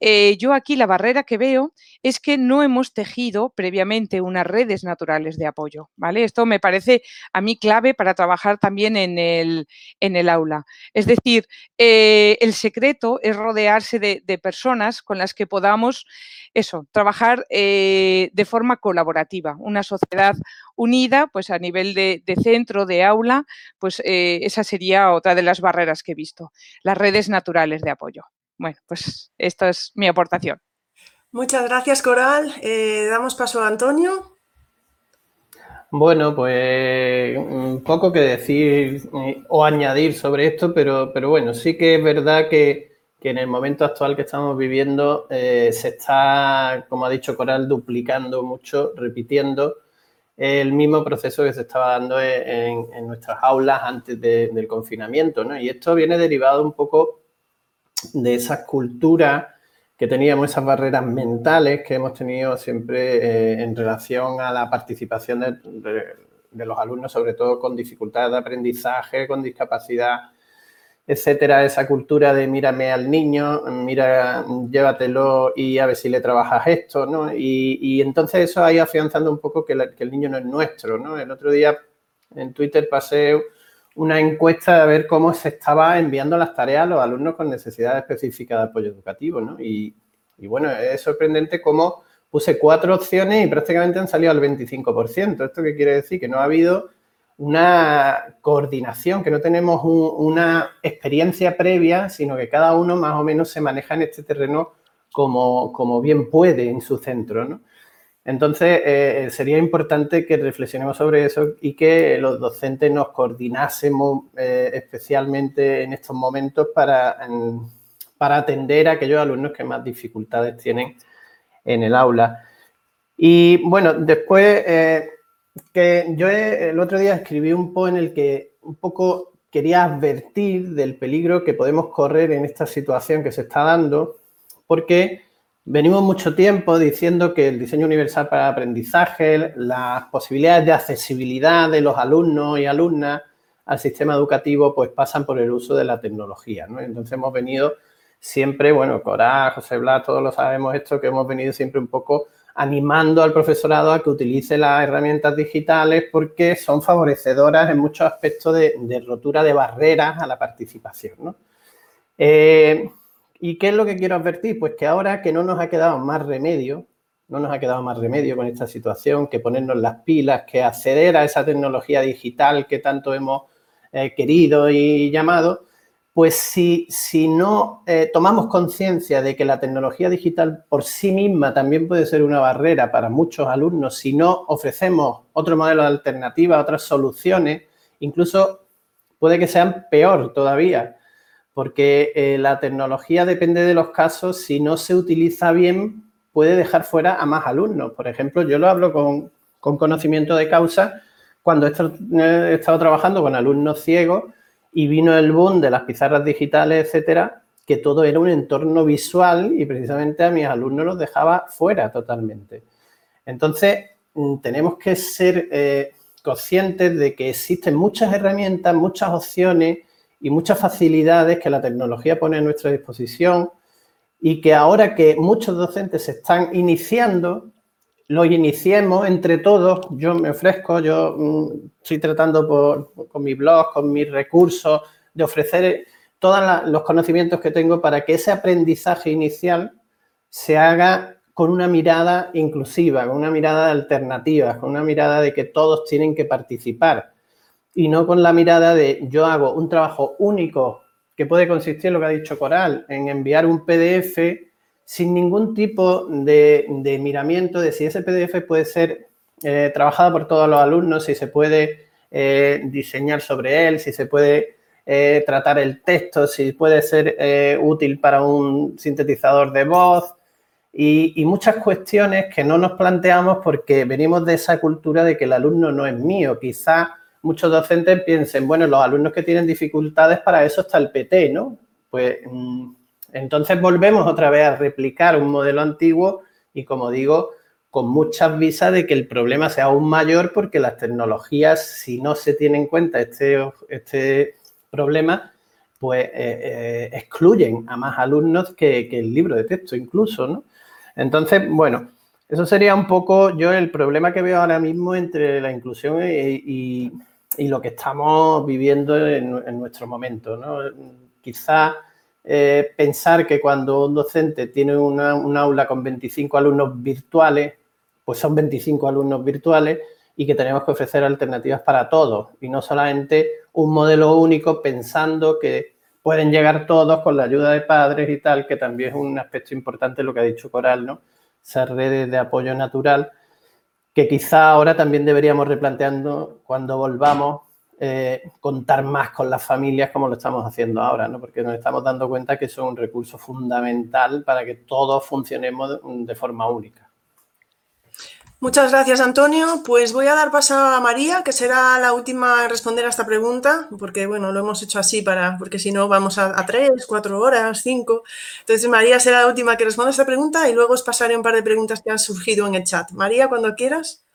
Eh, yo aquí la barrera que veo es que no hemos tejido previamente unas redes naturales de apoyo, ¿vale? Esto me parece a mí clave para trabajar también en el, en el aula. Es decir, eh, el secreto es rodearse de, personas con las que podamos, eso, trabajar eh, de forma colaborativa. Una sociedad unida, pues a nivel de, centro, de aula, pues esa sería otra de las barreras que he visto, las redes naturales de apoyo. Bueno, pues esta es mi aportación. Muchas gracias, Coral. Eh, damos paso a Antonio. Bueno, pues un poco que decir eh, o añadir sobre esto, pero, pero bueno, sí que es verdad que, en el momento actual que estamos viviendo eh, se está, como ha dicho Coral, duplicando mucho, repitiendo el mismo proceso que se estaba dando en, nuestras aulas antes del confinamiento, ¿no? Y esto viene derivado un poco de esa cultura que teníamos, esas barreras mentales que hemos tenido siempre eh, en relación a la participación de, los alumnos, sobre todo con dificultades de aprendizaje, con discapacidad, etcétera, esa cultura de mírame al niño, mira, llévatelo y a ver si le trabajas esto, ¿no? Y, entonces eso ha afianzando un poco que, que, el niño no es nuestro, ¿no? El otro día en Twitter pasé una encuesta de ver cómo se estaba enviando las tareas a los alumnos con necesidades específicas de apoyo educativo, ¿no? Y, bueno, es sorprendente cómo puse cuatro opciones y prácticamente han salido al 25%. ¿Esto qué quiere decir? Que no ha habido una coordinación, que no tenemos una experiencia previa, sino que cada uno más o menos se maneja en este terreno como, como bien puede en su centro, ¿no? Entonces, eh, sería importante que reflexionemos sobre eso y que los docentes nos coordinásemos eh, especialmente en estos momentos para, para atender a aquellos alumnos que más dificultades tienen en el aula. Y bueno, después eh, que yo el otro día escribí un post en el que un poco quería advertir del peligro que podemos correr en esta situación que se está dando, porque Venimos mucho tiempo diciendo que el diseño universal para el aprendizaje, las posibilidades de accesibilidad de los alumnos y alumnas al sistema educativo, pues pasan por el uso de la tecnología, ¿no? Entonces hemos venido siempre, bueno, Cora, José Blas, todos lo sabemos esto, que hemos venido siempre un poco animando al profesorado a que utilice las herramientas digitales porque son favorecedoras en muchos aspectos de, rotura de barreras a la participación. Eh, ¿Y qué es lo que quiero advertir? Pues que ahora que no nos ha quedado más remedio, no nos ha quedado más remedio con esta situación que ponernos las pilas, que acceder a esa tecnología digital que tanto hemos eh, querido y llamado, pues si, si no eh, tomamos conciencia de que la tecnología digital por sí misma también puede ser una barrera para muchos alumnos, si no ofrecemos otro modelo de alternativa, otras soluciones, incluso puede que sean peor todavía, porque eh, la tecnología depende de los casos, si no se utiliza bien, puede dejar fuera a más alumnos. Por ejemplo, yo lo hablo con, conocimiento de causa cuando he estado, trabajando con alumnos ciegos y vino el boom de las pizarras digitales, etcétera, que todo era un entorno visual y precisamente a mis alumnos los dejaba fuera totalmente. Entonces, mm, tenemos que ser eh, conscientes de que existen muchas herramientas, muchas opciones y muchas facilidades que la tecnología pone a nuestra disposición y que ahora que muchos docentes se están iniciando, lo iniciemos entre todos. Yo me ofrezco, yo mm, estoy tratando con mi blog, con mis recursos, de ofrecer todos los conocimientos que tengo para que ese aprendizaje inicial se haga con una mirada inclusiva, con una mirada alternativa, con una mirada de que todos tienen que participar y no con la mirada de yo hago un trabajo único que puede consistir en lo que ha dicho Coral, en enviar un PDF sin ningún tipo de, miramiento de si ese PDF puede ser eh, trabajado por todos los alumnos, si se puede eh, diseñar sobre él, si se puede eh, tratar el texto, si puede ser útil para un sintetizador de voz y, y, muchas cuestiones que no nos planteamos porque venimos de esa cultura de que el alumno no es mío. Quizá muchos docentes piensen, bueno, los alumnos que tienen dificultades, para eso está el PT, ¿no? Pues mm, Entonces volvemos otra vez a replicar un modelo antiguo y como digo, con muchas visas de que el problema sea aún mayor porque las tecnologías, si no se tiene en cuenta este, este problema, pues eh, eh, excluyen a más alumnos que, el libro de texto incluso, ¿no? Entonces, bueno, eso sería un poco yo el problema que veo ahora mismo entre la inclusión y, lo que estamos viviendo en, nuestro momento, ¿no? Quizá eh, pensar que cuando un docente tiene una, un aula con 25 alumnos virtuales, pues son 25 alumnos virtuales y que tenemos que ofrecer alternativas para todos y no solamente un modelo único pensando que pueden llegar todos con la ayuda de padres y tal, que también es un aspecto importante lo que ha dicho Coral, ¿no? Esas redes de apoyo natural que quizá ahora también deberíamos replanteando cuando volvamos eh, contar más con las familias como lo estamos haciendo ahora, ¿no? Porque nos estamos dando cuenta que es un recurso fundamental para que todos funcionemos de forma única. Muchas gracias, Antonio. Pues voy a dar paso a María, que será la última en responder a esta pregunta, porque bueno, lo hemos hecho así para, porque si no vamos a, tres, cuatro horas, cinco. Entonces, María será la última que responda a esta pregunta y luego os pasaré un par de preguntas que han surgido en el chat. María, cuando quieras.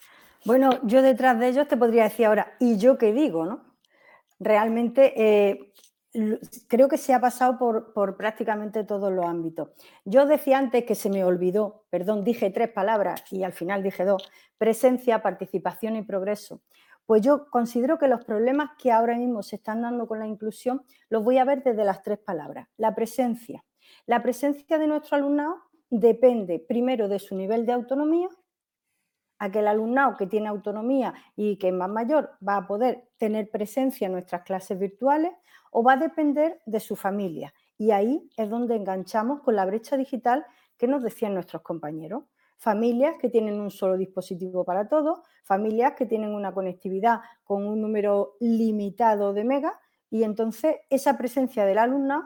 Bueno, yo detrás de ellos te podría decir ahora, ¿y yo qué digo? ¿no? Realmente eh, creo que se ha pasado por, prácticamente todos los ámbitos. Yo decía antes que se me olvidó, perdón, dije tres palabras y al final dije dos, presencia, participación y progreso. Pues yo considero que los problemas que ahora mismo se están dando con la inclusión los voy a ver desde las tres palabras. La presencia. La presencia de nuestro alumnado depende primero de su nivel de autonomía, aquel alumnado que tiene autonomía y que es más mayor va a poder tener presencia en nuestras clases virtuales o va a depender de su familia. Y ahí es donde enganchamos con la brecha digital que nos decían nuestros compañeros. Familias que tienen un solo dispositivo para todos, familias que tienen una conectividad con un número limitado de megas y entonces esa presencia del alumnado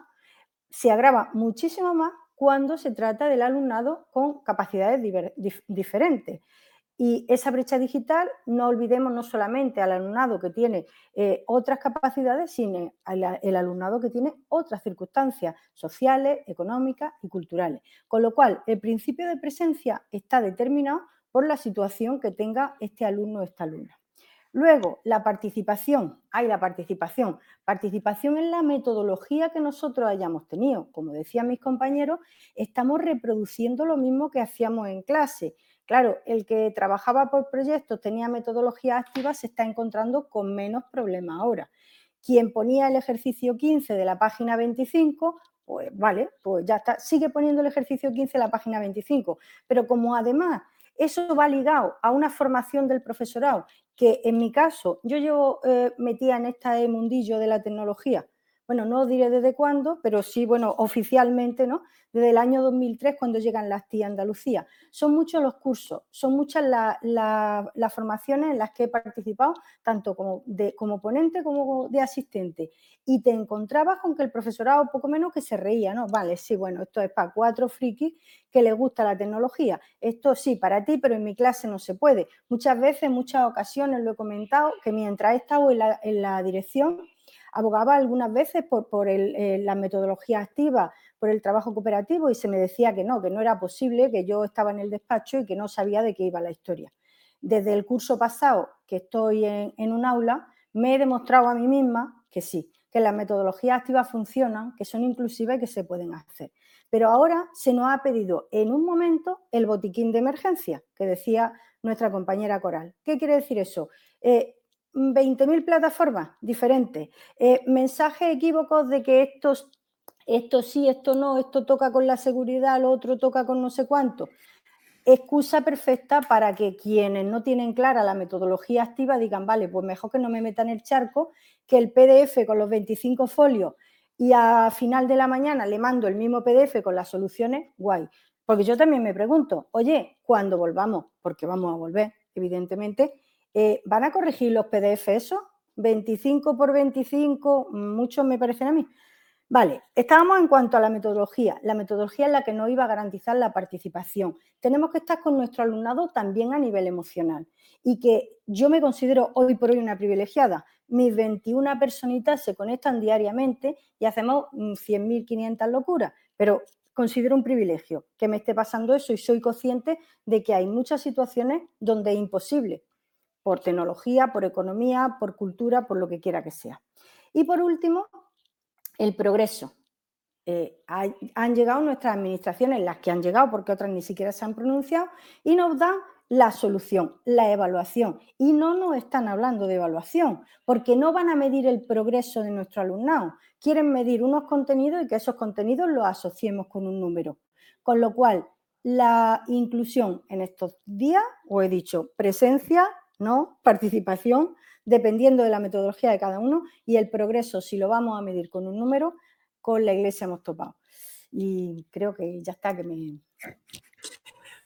se agrava muchísimo más cuando se trata del alumnado con capacidades diferentes. Y esa brecha digital, no olvidemos no solamente al alumnado que tiene eh, otras capacidades, sino al el alumnado que tiene otras circunstancias sociales, económicas y culturales. Con lo cual, el principio de presencia está determinado por la situación que tenga este alumno o esta alumna. Luego, la participación. Hay la participación. Participación en la metodología que nosotros hayamos tenido. Como decían mis compañeros, estamos reproduciendo lo mismo que hacíamos en clase. Claro, el que trabajaba por proyectos, tenía metodología activa, se está encontrando con menos problemas ahora. Quien ponía el ejercicio 15 de la página 25, pues vale, pues ya está, sigue poniendo el ejercicio 15 de la página 25, pero como además eso va ligado a una formación del profesorado, que en mi caso yo llevo eh, metida en este mundillo de la tecnología bueno, no diré desde cuándo, pero sí, bueno, oficialmente, ¿no? Desde el año 2003, cuando llegan las TIA Andalucía. Son muchos los cursos, son muchas las formaciones en las que he participado, tanto como, de, como ponente como de asistente. Y te encontrabas con que el profesorado poco menos que se reía, ¿no? Vale, sí, bueno, esto es para cuatro frikis que les gusta la tecnología. Esto sí, para ti, pero en mi clase no se puede. Muchas veces, muchas ocasiones lo he comentado, que mientras he estado en la dirección, abogaba algunas veces por, eh, la metodología activa, por el trabajo cooperativo y se me decía que no, que no era posible, que yo estaba en el despacho y que no sabía de qué iba la historia. Desde el curso pasado que estoy en, un aula, me he demostrado a mí misma que sí, que las metodologías activas funcionan, que son inclusivas y que se pueden hacer. Pero ahora se nos ha pedido en un momento el botiquín de emergencia, que decía nuestra compañera Coral. ¿Qué quiere decir eso? Eh, 20.000 plataformas diferentes, eh, mensajes equívocos de que esto, esto sí, esto no, esto toca con la seguridad, lo otro toca con no sé cuánto. Excusa perfecta para que quienes no tienen clara la metodología activa digan, vale, pues mejor que no me metan el charco, que el PDF con los 25 folios y a final de la mañana le mando el mismo PDF con las soluciones, guay. Porque yo también me pregunto, oye, cuando volvamos, porque vamos a volver, evidentemente, eh, ¿Van a corregir los PDF eso? 25 por 25, muchos me parecen a mí. Vale, estábamos en cuanto a la metodología. La metodología es la que nos iba a garantizar la participación. Tenemos que estar con nuestro alumnado también a nivel emocional. Y que yo me considero hoy por hoy una privilegiada. Mis 21 personitas se conectan diariamente y hacemos 100.500 locuras pero considero un privilegio que me esté pasando eso y soy consciente de que hay muchas situaciones donde es imposible, por tecnología, por economía, por cultura, por lo que quiera que sea. Y por último, el progreso. Eh, han llegado nuestras administraciones, las que han llegado, porque otras ni siquiera se han pronunciado, y nos dan la solución, la evaluación. Y no nos están hablando de evaluación, porque no van a medir el progreso de nuestro alumnado. Quieren medir unos contenidos y que esos contenidos los asociemos con un número. Con lo cual, la inclusión en estos días, o he dicho, presencia, no, participación, dependiendo de la metodología de cada uno, y el progreso, si lo vamos a medir con un número, con la iglesia hemos topado. Y creo que ya está, que me,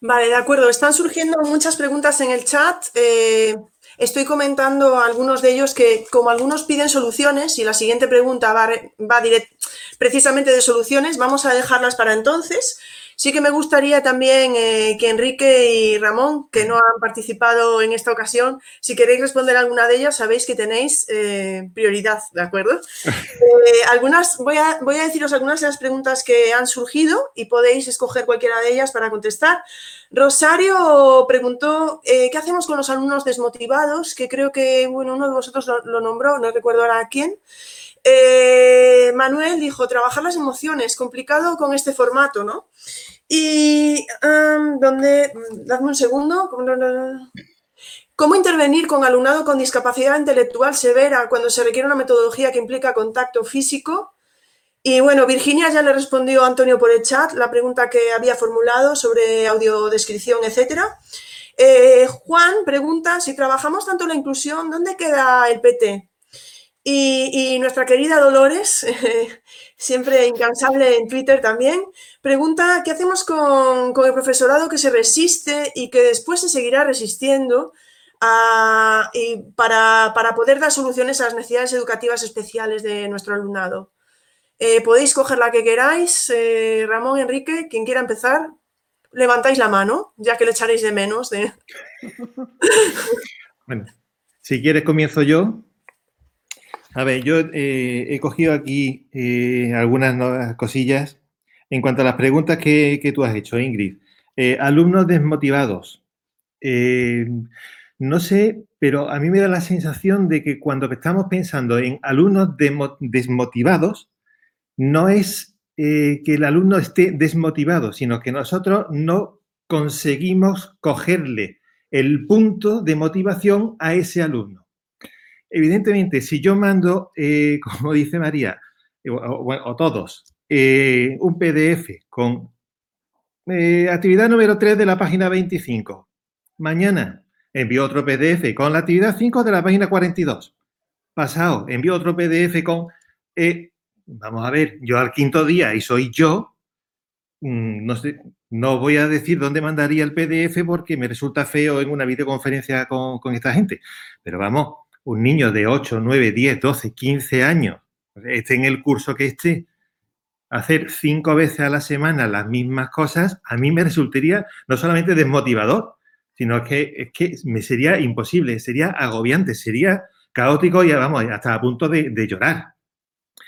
Vale, de acuerdo. Están surgiendo muchas preguntas en el chat. Eh, estoy comentando algunos de ellos que, como algunos piden soluciones, y la siguiente pregunta va, va precisamente de soluciones, vamos a dejarlas para entonces. Sí que me gustaría también eh, que Enrique y Ramón, que no han participado en esta ocasión, si queréis responder alguna de ellas, sabéis que tenéis eh, prioridad, ¿de acuerdo? [LAUGHS] Eh, algunas, voy a, voy a deciros algunas de las preguntas que han surgido y podéis escoger cualquiera de ellas para contestar. Rosario preguntó, ¿qué hacemos con los alumnos desmotivados? Que creo que, bueno, uno de vosotros lo, lo nombró, no recuerdo ahora quién. Eh, Manuel dijo, trabajar las emociones, complicado con este formato, ¿no? Y, um, ¿dónde? Dadme un segundo. ¿Cómo intervenir con alumnado con discapacidad intelectual severa cuando se requiere una metodología que implica contacto físico? Y bueno, Virginia ya le respondió a Antonio por el chat la pregunta que había formulado sobre audiodescripción, etcétera. Eh, Juan pregunta, si trabajamos tanto la inclusión, ¿dónde queda el PT? Y, nuestra querida Dolores, [LAUGHS] siempre incansable en Twitter también, pregunta qué hacemos con, el profesorado que se resiste y que después se seguirá resistiendo y para, poder dar soluciones a las necesidades educativas especiales de nuestro alumnado. Eh, podéis coger la que queráis, eh, Ramón, Enrique, quien quiera empezar, levantáis la mano, ya que le echaréis de menos. [LAUGHS] bueno, si quieres comienzo yo. A ver, yo eh, he cogido aquí eh, algunas cosillas en cuanto a las preguntas que, tú has hecho, Ingrid. Eh, alumnos desmotivados. no sé, pero a mí me da la sensación de que cuando estamos pensando en alumnos desmotivados, no es que el alumno esté desmotivado, sino que nosotros no conseguimos cogerle el punto de motivación a ese alumno evidentemente, si yo mando, eh, [LAUGHS] como dice María, eh, o, todos, eh, un PDF con actividad número 3 de la página 25, mañana envío otro PDF con la actividad 5 de la página 42, pasado envío otro PDF con, vamos a ver, yo al quinto día y soy yo, mm, no voy a decir dónde mandaría el PDF porque me resulta feo en una videoconferencia con, con esta gente, pero vamos, un niño de 8, 9, 10, 12, 15 años, esté en el curso que esté, hacer cinco veces a la semana las mismas cosas, a mí me resultaría no solamente desmotivador, sino que es que me sería imposible, sería agobiante, sería caótico y vamos, hasta a punto de, llorar.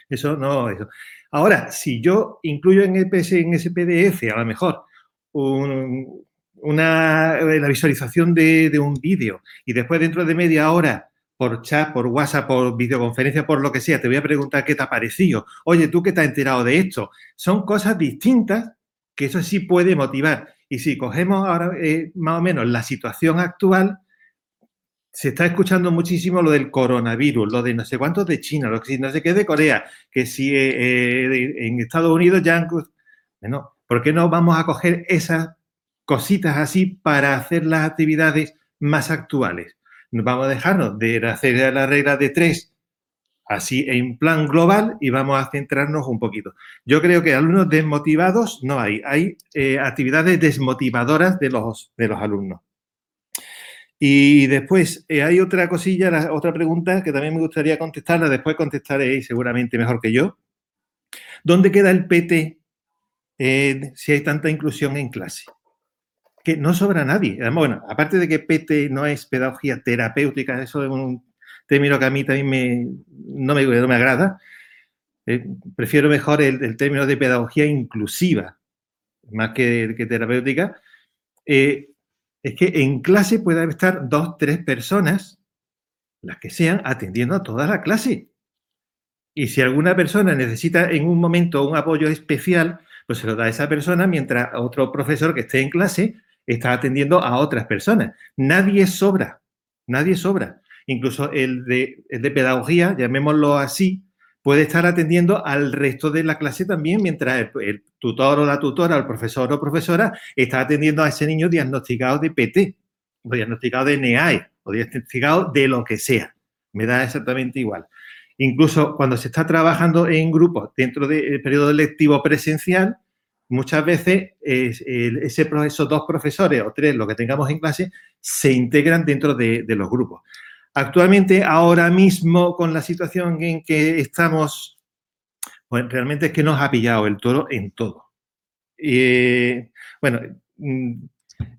Eso no, eso. Ahora, si yo incluyo en, el en ese PDF, a lo mejor, una, la visualización de, de un vídeo y después dentro de media hora por chat, por WhatsApp, por videoconferencia, por lo que sea, te voy a preguntar qué te ha parecido. Oye, ¿tú qué te has enterado de esto? Son cosas distintas que eso sí puede motivar. Y si cogemos ahora eh, más o menos la situación actual, se está escuchando muchísimo lo del coronavirus, lo de no sé cuántos de China, lo que no sé qué de Corea, que si eh, eh, en Estados Unidos ya han... Bueno, ¿por qué no vamos a coger esas cositas así para hacer las actividades más actuales? Vamos a dejarnos de hacer la regla de tres así en plan global y vamos a centrarnos un poquito. Yo creo que alumnos desmotivados no hay, hay eh, actividades desmotivadoras de los, de los alumnos. Y después eh, hay otra cosilla, otra pregunta que también me gustaría contestarla, después contestaré seguramente mejor que yo. ¿Dónde queda el PT eh, si hay tanta inclusión en clase? Que no sobra nadie. Bueno, aparte de que PT no es pedagogía terapéutica, eso es un término que a mí también me, no, me, me agrada, eh, prefiero mejor el, término de pedagogía inclusiva, más que, terapéutica, eh, es que en clase puede estar dos, tres personas, las que sean, atendiendo a toda la clase. Y si alguna persona necesita en un momento un apoyo especial, pues se lo da a esa persona mientras otro profesor que esté en clase está atendiendo a otras personas. Nadie sobra, nadie sobra. Incluso el de, pedagogía, llamémoslo así, puede estar atendiendo al resto de la clase también, mientras el, tutor o la tutora, el profesor o profesora está atendiendo a ese niño diagnosticado de PT, o diagnosticado de NEAE, o diagnosticado de lo que sea. Me da exactamente igual. Incluso cuando se está trabajando en grupos dentro del periodo lectivo presencial, muchas veces ese, esos dos profesores o tres, lo que tengamos en clase, se integran dentro de, los grupos. Actualmente, ahora mismo, con la situación en que estamos, pues realmente es que nos ha pillado el toro en todo. bueno, mm,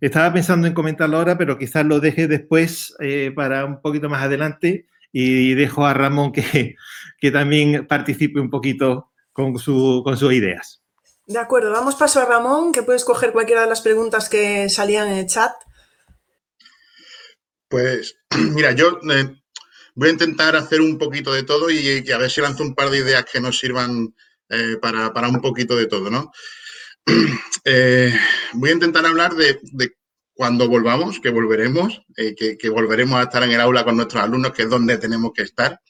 estaba pensando en comentarlo ahora, pero quizás lo deje después eh, para un poquito más adelante y dejo a Ramón que, que también participe un poquito con, su, con sus ideas. De acuerdo, damos paso a Ramón, que puedes coger cualquiera de las preguntas que salían en el chat. Pues [CLEARS THROAT] mira, yo eh, voy a intentar hacer un poquito de todo y, a ver si lanzo un par de ideas que nos sirvan eh, para, un poquito de todo, ¿no? [CLEARS THROAT] Eh, voy a intentar hablar de, cuando volvamos, que volveremos, que, volveremos a estar en el aula con nuestros alumnos, que es donde tenemos que estar,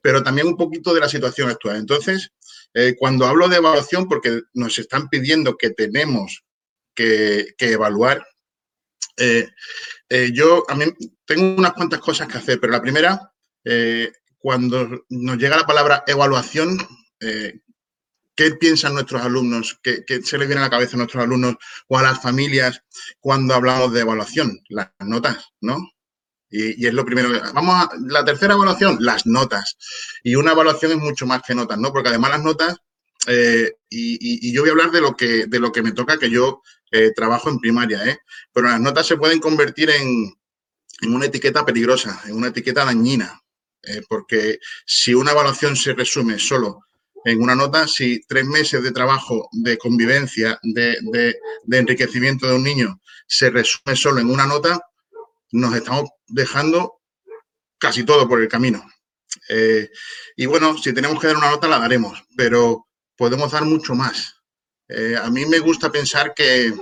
pero también un poquito de la situación actual. Entonces, cuando hablo de evaluación, porque nos están pidiendo que tenemos que, evaluar, eh, yo a mí tengo unas cuantas cosas que hacer, pero la primera, eh, cuando nos llega la palabra evaluación, eh, ¿qué piensan nuestros alumnos? ¿Qué, se les viene a la cabeza a nuestros alumnos o a las familias cuando hablamos de evaluación? Las notas, ¿no? Y, es lo primero. Vamos a... La tercera evaluación, las notas. Y una evaluación es mucho más que notas, ¿no? Porque además las notas y, yo voy a hablar de lo que, de lo que me toca, que yo eh, trabajo en primaria, ¿eh? pero las notas se pueden convertir en, una etiqueta peligrosa, en una etiqueta dañina, eh, porque si una evaluación se resume solo en una nota, si tres meses de trabajo, de convivencia, de, enriquecimiento de un niño se resume solo en una nota, nos estamos dejando casi todo por el camino. y bueno, si tenemos que dar una nota, la daremos, pero podemos dar mucho más. Eh, a mí me gusta pensar que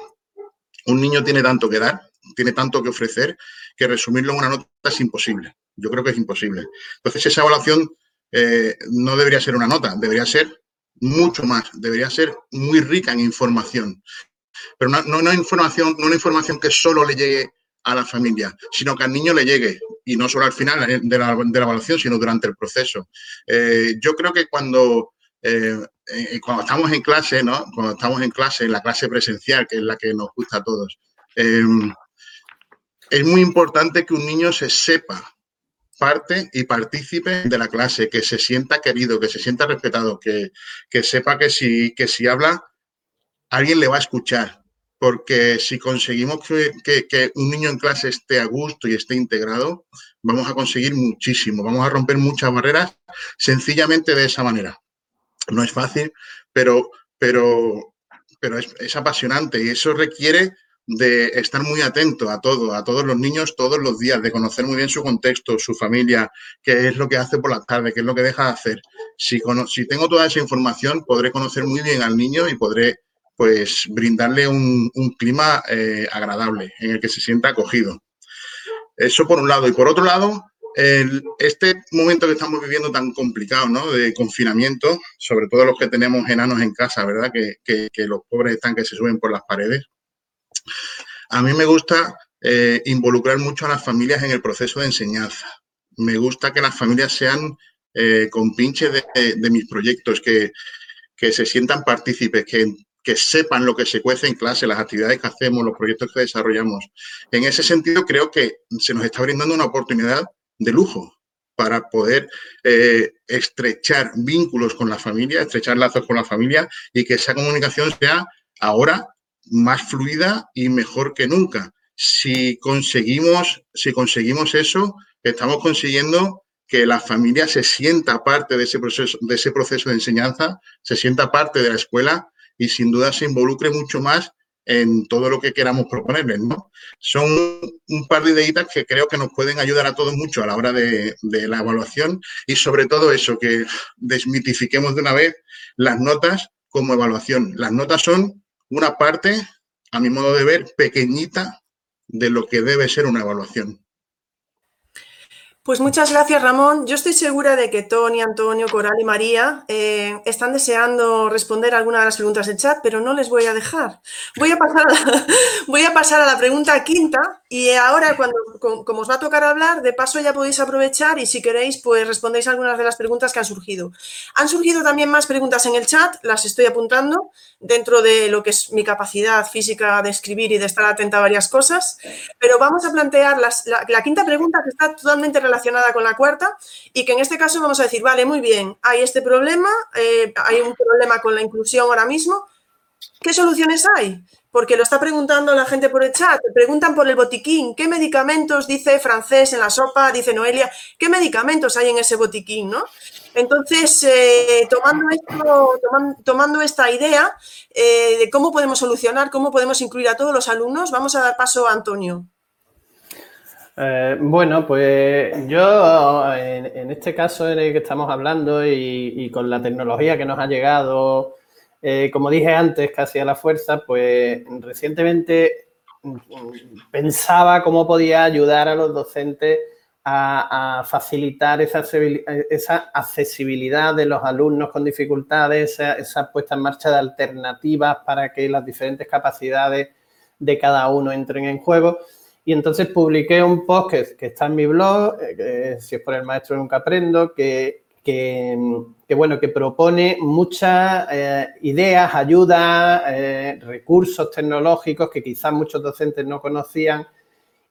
un niño tiene tanto que dar, tiene tanto que ofrecer, que resumirlo en una nota es imposible. Yo creo que es imposible. Entonces, esa evaluación eh, no debería ser una nota, debería ser mucho más, debería ser muy rica en información. Pero no, no, información, no una información que solo le llegue a la familia, sino que al niño le llegue, y no solo al final de la, evaluación, sino durante el proceso. Eh, yo creo que cuando eh, eh, cuando estamos en clase, ¿no? Cuando estamos en clase, en la clase presencial, que es la que nos gusta a todos, em, es muy importante que un niño se sepa parte y partícipe de la clase, que se sienta querido, que se sienta respetado, que, sepa que si, que si habla, alguien le va a escuchar. Porque si conseguimos que, un niño en clase esté a gusto y esté integrado, vamos a conseguir muchísimo, vamos a romper muchas barreras sencillamente de esa manera no es fácil, pero, pero, pero es, apasionante y eso requiere de estar muy atento a todo, a todos los niños todos los días, de conocer muy bien su contexto, su familia, qué es lo que hace por la tarde, qué es lo que deja de hacer. Si, si tengo toda esa información, podré conocer muy bien al niño y podré pues brindarle un, clima eh, agradable en el que se sienta acogido. Eso por un lado. Y por otro lado, este momento que estamos viviendo tan complicado, ¿no? De confinamiento, sobre todo los que tenemos enanos en casa, ¿verdad? Que, los pobres están que se suben por las paredes. A mí me gusta eh, involucrar mucho a las familias en el proceso de enseñanza. Me gusta que las familias sean eh, compinches de, mis proyectos, que, que se sientan partícipes, que, que sepan lo que se cuece en clase, las actividades que hacemos, los proyectos que desarrollamos. En ese sentido, creo que se nos está brindando una oportunidad de lujo para poder eh, estrechar vínculos con la familia, estrechar lazos con la familia y que esa comunicación sea ahora más fluida y mejor que nunca. Si conseguimos, si conseguimos eso, estamos consiguiendo que la familia se sienta parte de ese proceso de, ese proceso de enseñanza, se sienta parte de la escuela y sin duda se involucre mucho más en todo lo que queramos proponerles, ¿no? Son un par de ideitas que creo que nos pueden ayudar a todos mucho a la hora de, de, la evaluación y sobre todo eso, que desmitifiquemos de una vez las notas como evaluación. Las notas son una parte, a mi modo de ver, pequeñita de lo que debe ser una evaluación. Pues muchas gracias, Ramón. Yo estoy segura de que Tony, Antonio, Coral y María eh, están deseando responder alguna de las preguntas del chat, pero no les voy a dejar. Voy a pasar a la, [LAUGHS] voy a, pasar a la pregunta quinta y ahora, cuando, como os va a tocar hablar, de paso ya podéis aprovechar y si queréis, pues respondéis algunas de las preguntas que han surgido. Han surgido también más preguntas en el chat, las estoy apuntando dentro de lo que es mi capacidad física de escribir y de estar atenta a varias cosas, pero vamos a plantear la, la quinta pregunta que está totalmente relacionada relacionada con la cuarta y que en este caso vamos a decir, vale, muy bien, hay este problema, eh, hay un problema con la inclusión ahora mismo, ¿qué soluciones hay? Porque lo está preguntando la gente por el chat, preguntan por el botiquín, ¿qué medicamentos dice francés en la sopa, dice Noelia, qué medicamentos hay en ese botiquín, ¿no? Entonces, eh, tomando, esto, tomando, esta idea eh, de cómo podemos solucionar, cómo podemos incluir a todos los alumnos, vamos a dar paso a Antonio. Eh, bueno, pues yo en, este caso en el que estamos hablando y, con la tecnología que nos ha llegado, eh, como dije antes, casi a la fuerza, pues recientemente pensaba cómo podía ayudar a los docentes a, facilitar esa, accesibilidad de los alumnos con dificultades, esa puesta en marcha de alternativas para que las diferentes capacidades de cada uno entren en juego. Y entonces publiqué un post que, está en mi blog, eh, si es por el maestro nunca aprendo, que, que, que bueno, que propone muchas eh, ideas, ayudas, eh, recursos tecnológicos que quizás muchos docentes no conocían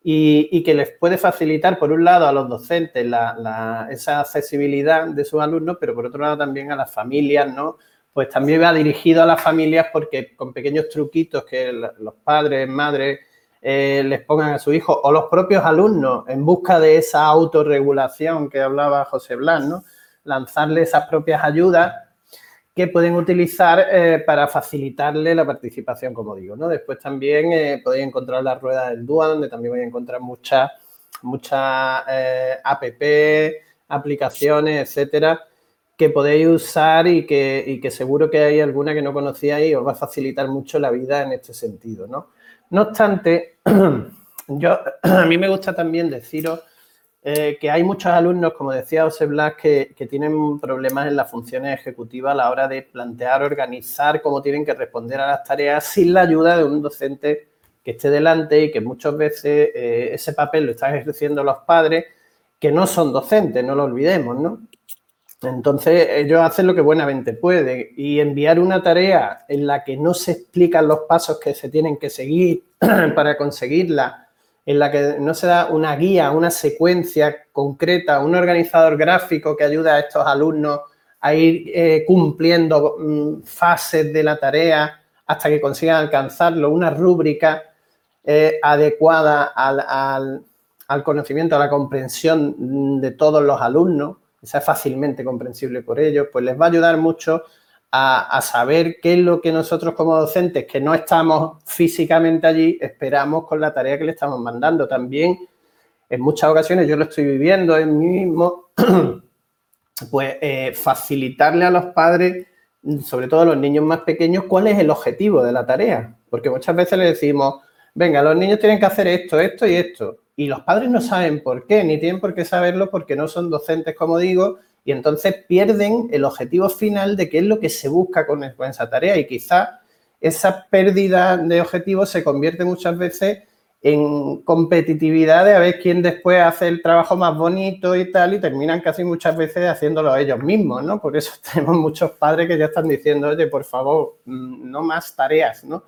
y, y, que les puede facilitar, por un lado, a los docentes la, la, esa accesibilidad de sus alumnos, pero por otro lado también a las familias, ¿no? Pues también va dirigido a las familias porque con pequeños truquitos que los padres, madres, eh, les pongan a su hijo o los propios alumnos en busca de esa autorregulación que hablaba José Blas, ¿no? lanzarle esas propias ayudas que pueden utilizar eh, para facilitarle la participación, como digo. ¿no? Después también eh, podéis encontrar la rueda del DUA, donde también vais a encontrar muchas muchas app, aplicaciones, etcétera, que podéis usar y que, y que seguro que hay alguna que no conocíais y os va a facilitar mucho la vida en este sentido, ¿no? No obstante, [CLEARS THROAT] yo, [CLEARS THROAT] a mí me gusta también deciros eh, que hay muchos alumnos, como decía José Blas, que, que, tienen problemas en las funciones ejecutivas a la hora de plantear, organizar cómo tienen que responder a las tareas sin la ayuda de un docente que esté delante y que muchas veces eh, ese papel lo están ejerciendo los padres que no son docentes, no lo olvidemos, ¿no? Entonces, ellos hacen lo que buenamente pueden y enviar una tarea en la que no se explican los pasos que se tienen que seguir [CLEARS THROAT] para conseguirla, en la que no se da una guía, una secuencia concreta, un organizador gráfico que ayuda a estos alumnos a ir eh, cumpliendo mm, fases de la tarea hasta que consigan alcanzarlo, una rúbrica eh, adecuada al, al, al conocimiento, a la comprensión de todos los alumnos sea fácilmente comprensible por ellos, pues les va a ayudar mucho a, saber qué es lo que nosotros como docentes, que no estamos físicamente allí, esperamos con la tarea que le estamos mandando. También, en muchas ocasiones, yo lo estoy viviendo en mí mismo, [CLEARS THROAT] pues eh, facilitarle a los padres, sobre todo a los niños más pequeños, cuál es el objetivo de la tarea. Porque muchas veces le decimos, venga, los niños tienen que hacer esto, esto y esto y los padres no saben por qué, ni tienen por qué saberlo porque no son docentes, como digo, y entonces pierden el objetivo final de qué es lo que se busca con, esa tarea y quizá esa pérdida de objetivos se convierte muchas veces en competitividad de a ver quién después hace el trabajo más bonito y tal, y terminan casi muchas veces haciéndolo ellos mismos, ¿no? Por eso [LAUGHS] tenemos muchos padres que ya están diciendo, oye, por favor, mm, no más tareas, ¿no?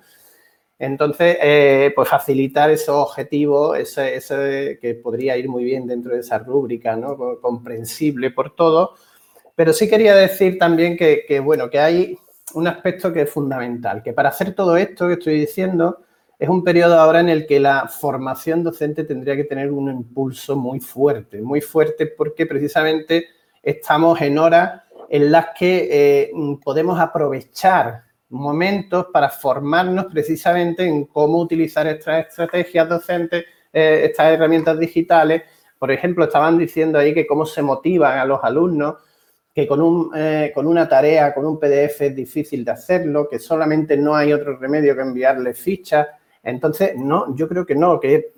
Entonces, eh, pues facilitar esos objetivos, ese, que podría ir muy bien dentro de esa rúbrica, ¿no? Comprensible por todo. Pero sí quería decir también que, que, bueno, que hay un aspecto que es fundamental, que para hacer todo esto que estoy diciendo, es un periodo ahora en el que la formación docente tendría que tener un impulso muy fuerte, muy fuerte porque precisamente estamos en horas en las que eh, podemos aprovechar momentos para formarnos precisamente en cómo utilizar estas estrategias docentes, eh, estas herramientas digitales. Por ejemplo, estaban diciendo ahí que cómo se motivan a los alumnos, que con, un, eh, con una tarea, con un PDF es difícil de hacerlo, que solamente no hay otro remedio que enviarle fichas. Entonces, no, yo creo que no, que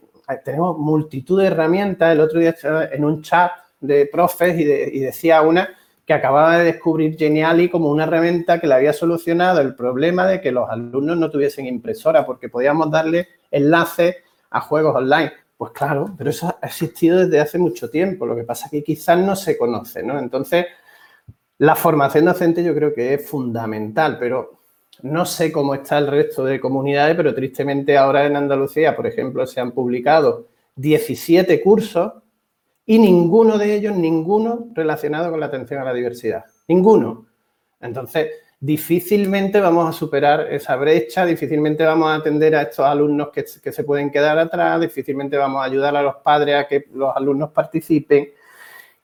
tenemos multitud de herramientas. El otro día estaba en un chat de profes y, y decía una que acababa de descubrir Geniali como una herramienta que le había solucionado el problema de que los alumnos no tuviesen impresora, porque podíamos darle enlaces a juegos online. Pues claro, pero eso ha existido desde hace mucho tiempo. Lo que pasa es que quizás no se conoce, ¿no? Entonces, la formación docente yo creo que es fundamental, pero no sé cómo está el resto de comunidades, pero tristemente ahora en Andalucía, por ejemplo, se han publicado 17 cursos y ninguno de ellos, ninguno relacionado con la atención a la diversidad. Ninguno. Entonces, difícilmente vamos a superar esa brecha, difícilmente vamos a atender a estos alumnos que, que, se pueden quedar atrás, difícilmente vamos a ayudar a los padres a que los alumnos participen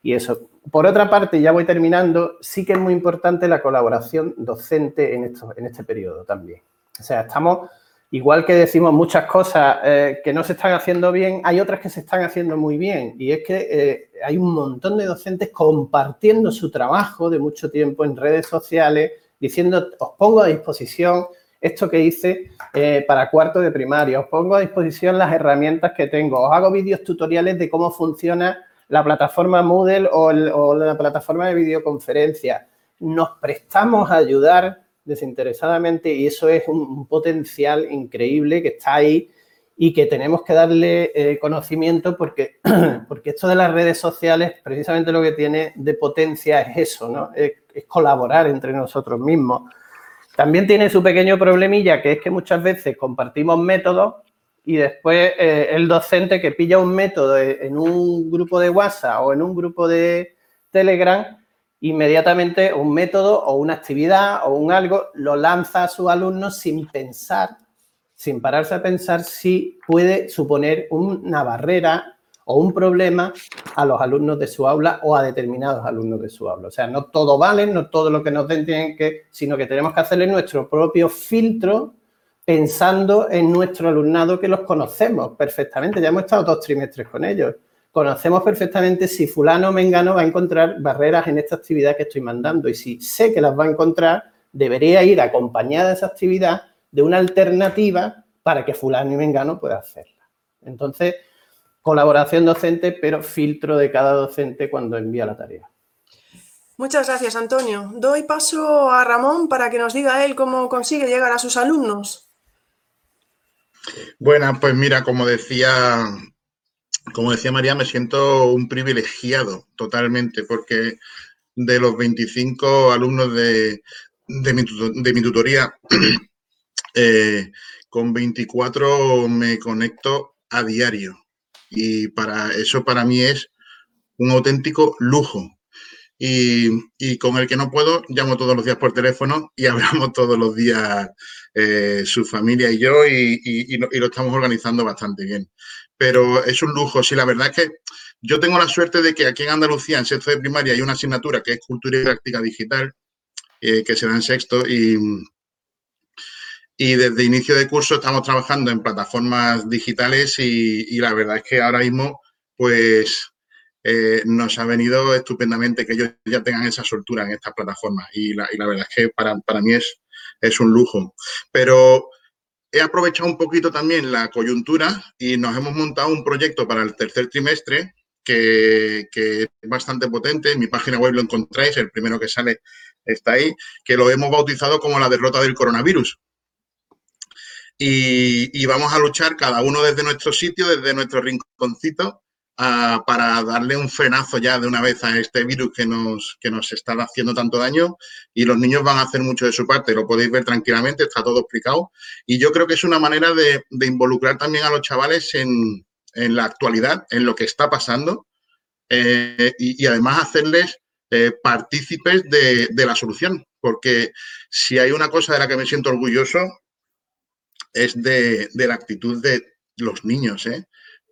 y eso. Por otra parte, ya voy terminando, sí que es muy importante la colaboración docente en, esto, en este periodo también. O sea, estamos igual que decimos muchas cosas eh, que no se están haciendo bien, hay otras que se están haciendo muy bien. Y es que eh, hay un montón de docentes compartiendo su trabajo de mucho tiempo en redes sociales, diciendo, os pongo a disposición esto que hice eh, para cuarto de primaria, os pongo a disposición las herramientas que tengo, os hago vídeos tutoriales de cómo funciona la plataforma Moodle o, o la plataforma de videoconferencia. Nos prestamos a ayudar desinteresadamente y eso es un, potencial increíble que está ahí y que tenemos que darle eh, conocimiento porque, [CLEARS THROAT] porque esto de las redes sociales precisamente lo que tiene de potencia es eso, ¿no? Es, colaborar entre nosotros mismos. También tiene su pequeño problemilla que es que muchas veces compartimos métodos y después eh, el docente que pilla un método en un grupo de WhatsApp o en un grupo de Telegram inmediatamente un método o una actividad o un algo lo lanza a sus alumnos sin pensar, sin pararse a pensar si puede suponer una barrera o un problema a los alumnos de su aula o a determinados alumnos de su aula. O sea, no todo vale, no todo lo que nos den tienen que, sino que tenemos que hacerle nuestro propio filtro pensando en nuestro alumnado que los conocemos perfectamente. Ya hemos estado dos trimestres con ellos conocemos perfectamente si fulano o mengano va a encontrar barreras en esta actividad que estoy mandando y si sé que las va a encontrar, debería ir acompañada de esa actividad de una alternativa para que fulano y mengano pueda hacerla. Entonces, colaboración docente, pero filtro de cada docente cuando envía la tarea. Muchas gracias, Antonio. Doy paso a Ramón para que nos diga él cómo consigue llegar a sus alumnos. Bueno, pues mira, como decía como decía María, me siento un privilegiado totalmente porque de los 25 alumnos de, mi, tutoría, [CLEARS THROAT] eh, con 24 me conecto a diario y para eso para mí es un auténtico lujo. Y, con el que no puedo, llamo todos los días por teléfono y [LAUGHS] hablamos todos los días eh, su familia y yo y, lo, estamos organizando bastante bien pero es un lujo. Sí, la verdad es que yo tengo la suerte de que aquí en Andalucía, en sexto de primaria, hay una asignatura que es Cultura y Práctica Digital, eh, que se da en sexto, y, y desde inicio de curso estamos trabajando en plataformas digitales y, la verdad es que ahora mismo, pues, eh, nos ha venido estupendamente que ellos ya tengan esa soltura en estas plataformas y la, verdad es que para, mí es, es un lujo. Pero he aprovechado un poquito también la coyuntura y nos hemos montado un proyecto para el tercer trimestre que, es bastante potente. En mi página web lo encontráis, el primero que sale está ahí, que lo hemos bautizado como la derrota del coronavirus. Y, y vamos a luchar cada uno desde nuestro sitio, desde nuestro rinconcito, para darle un frenazo ya de una vez a este virus que nos, que nos está haciendo tanto daño y los niños van a hacer mucho de su parte, lo podéis ver tranquilamente, está todo explicado y yo creo que es una manera de, involucrar también a los chavales en, la actualidad, en lo que está pasando eh, y, además hacerles eh, partícipes de, de la solución, porque si hay una cosa de la que me siento orgulloso es de, la actitud de los niños. ¿eh?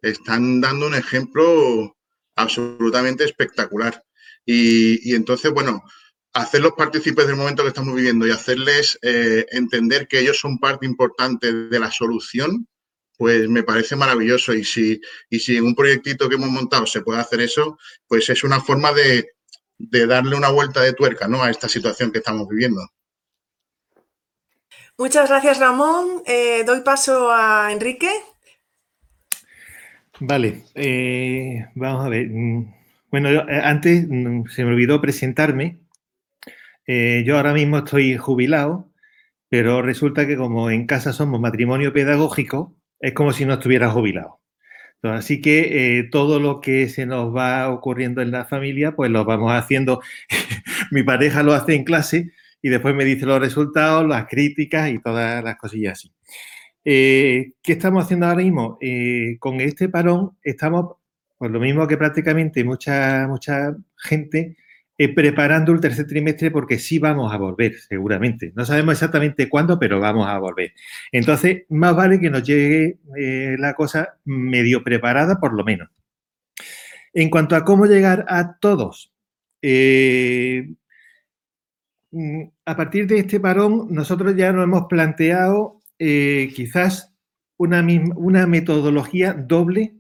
Están dando un ejemplo absolutamente espectacular. Y, entonces, bueno, hacerlos partícipes del momento que estamos viviendo y hacerles eh, entender que ellos son parte importante de la solución, pues me parece maravilloso. Y si, y si en un proyectito que hemos montado se puede hacer eso, pues es una forma de, de darle una vuelta de tuerca ¿no? a esta situación que estamos viviendo. Muchas gracias, Ramón. Eh, doy paso a Enrique. Vale, eh, vamos a ver. Mm, bueno, eh, antes mm, se me olvidó presentarme. yo ahora mismo estoy jubilado, pero resulta que como en casa somos matrimonio pedagógico, es como si no estuviera jubilado. Así que todo lo que se nos va ocurriendo en la familia, pues lo vamos haciendo. [LAUGHS] Mi pareja lo hace en clase y después me dice los resultados, las críticas y todas las cosillas así. Eh, ¿Qué estamos haciendo ahora mismo? Eh, con este parón estamos, pues lo mismo que prácticamente mucha, mucha gente, eh, preparando el tercer trimestre porque sí vamos a volver, seguramente. No sabemos exactamente cuándo, pero vamos a volver. Entonces, más vale que nos llegue la cosa medio preparada, por lo menos. En cuanto a cómo llegar a todos, Mm, a partir de este parón, nosotros ya nos hemos planteado eh, quizás una, una, metodología doble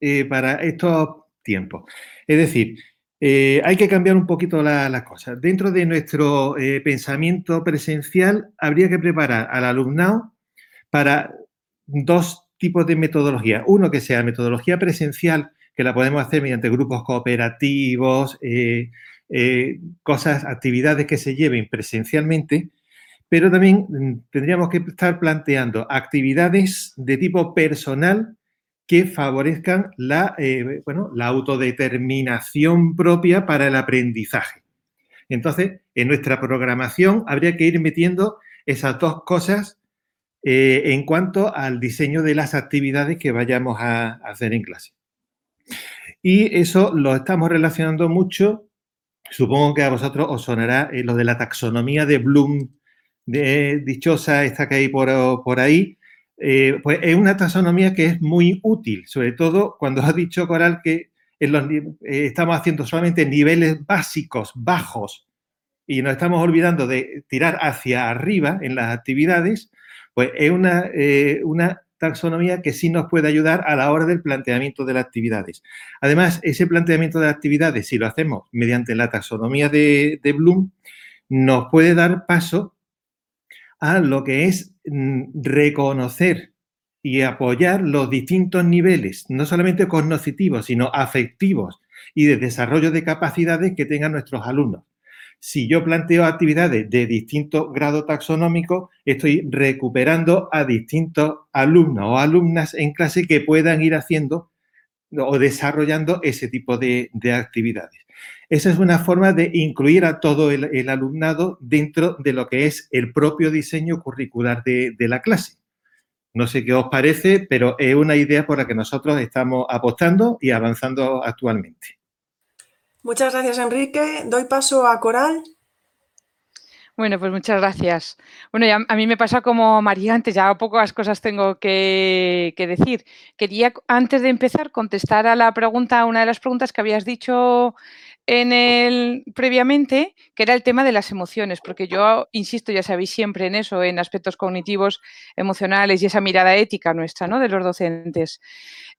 eh, para estos tiempos. Es decir, eh, hay que cambiar un poquito las cosas. Dentro de nuestro pensamiento presencial, habría que preparar al alumnado para dos tipos de metodología. Uno que sea metodología presencial, que la podemos hacer mediante grupos cooperativos, cosas, actividades que se lleven presencialmente, pero también mm, tendríamos que estar planteando actividades de tipo personal que favorezcan la, eh, bueno, la autodeterminación propia para el aprendizaje. Entonces, en nuestra programación habría que ir metiendo esas dos cosas eh, en cuanto al diseño de las actividades que vayamos a hacer en clase. Y eso lo estamos relacionando mucho Supongo que a vosotros os sonará eh, lo de la taxonomía de Bloom, de, dichosa esta que hay por, ahí. Eh, pues es una taxonomía que es muy útil, sobre todo cuando ha dicho Coral que eh, estamos haciendo solamente niveles básicos, bajos, y nos estamos olvidando de tirar hacia arriba en las actividades, pues es una, una taxonomía que sí nos puede ayudar a la hora del planteamiento de las actividades. Además, ese planteamiento de actividades, si lo hacemos mediante la taxonomía de, Bloom, nos puede dar paso a lo que es mm, reconocer y apoyar los distintos niveles, no solamente cognitivos, sino afectivos y de desarrollo de capacidades que tengan nuestros alumnos si yo planteo actividades de distinto grado taxonómico, estoy recuperando a distintos alumnos o alumnas en clase que puedan ir haciendo o desarrollando ese tipo de, actividades. Esa es una forma de incluir a todo el, alumnado dentro de lo que es el propio diseño curricular de, de la clase. No sé qué os parece, pero es una idea por la que nosotros estamos apostando y avanzando actualmente. Muchas gracias, Enrique. Doy paso a Coral. Bueno, pues muchas gracias. Bueno, ya, a mí me pasa como María antes, ya pocas cosas tengo que, decir. Quería, antes de empezar, contestar a la pregunta, una de las preguntas que habías dicho en el previamente, que era el tema de las emociones, porque yo insisto, ya sabéis siempre en eso, en aspectos cognitivos, emocionales y esa mirada ética nuestra, ¿no? De los docentes.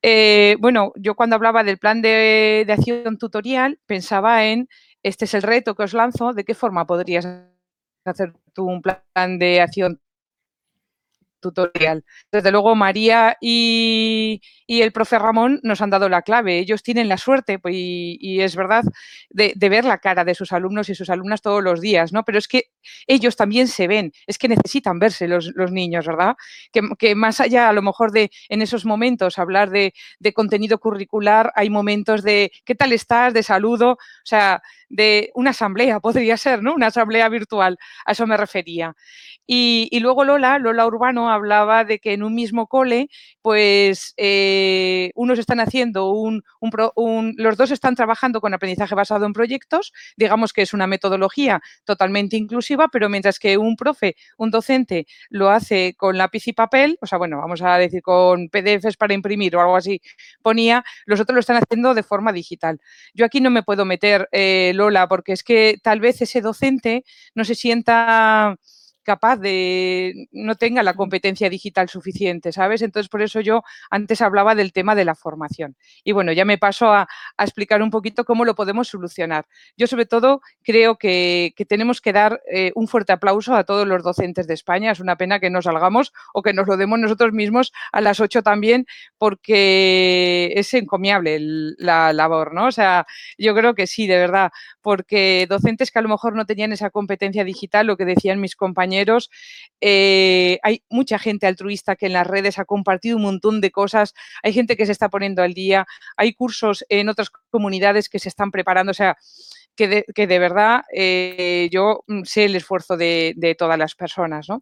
Eh, bueno, yo cuando hablaba del plan de, acción tutorial pensaba en, este es el reto que os lanzo, ¿de qué forma podrías hacer tú un plan de acción tutorial. Desde luego, María y, el profe Ramón nos han dado la clave. Ellos tienen la suerte, pues, y, es verdad, de, ver la cara de sus alumnos y sus alumnas todos los días, ¿no? Pero es que ellos también se ven, es que necesitan verse los, niños, ¿verdad? Que, más allá, a lo mejor, de en esos momentos hablar de, de contenido curricular, hay momentos de ¿qué tal estás? de saludo, o sea, de una asamblea, [LAUGHS] podría ser, ¿no? Una asamblea virtual, a eso me refería. Y, luego Lola, Lola Urbano, hablaba de que en un mismo cole, pues eh, unos están haciendo un, un, los dos están trabajando con aprendizaje basado en proyectos, digamos que es una metodología totalmente inclusiva, pero mientras que un profe, un docente, lo hace con lápiz y papel, o sea, bueno, vamos a decir con PDFs para imprimir o algo así, ponía, los otros lo están haciendo de forma digital. Yo aquí no me puedo meter, eh, Lola, porque es que tal vez ese docente no se sienta capaz de, no tenga la competencia digital suficiente, ¿sabes? Entonces, por eso yo antes hablaba del tema de la formación. Y bueno, ya me paso a, explicar un poquito cómo lo podemos solucionar. Yo, sobre todo, creo que, tenemos que dar eh, un fuerte aplauso a todos los docentes de España. Es una pena que no salgamos o que nos lo demos nosotros mismos a las 8 también, porque es encomiable la labor, ¿no? O sea, yo creo que sí, de verdad, porque docentes que a lo mejor no tenían esa competencia digital, lo que decían mis compañeros, eh, hay mucha gente altruista que en las redes ha compartido un montón de cosas, hay gente que se está poniendo al día, hay cursos en otras comunidades que se están preparando, o sea, que de, verdad eh, yo sé el esfuerzo de, todas las personas. ¿no?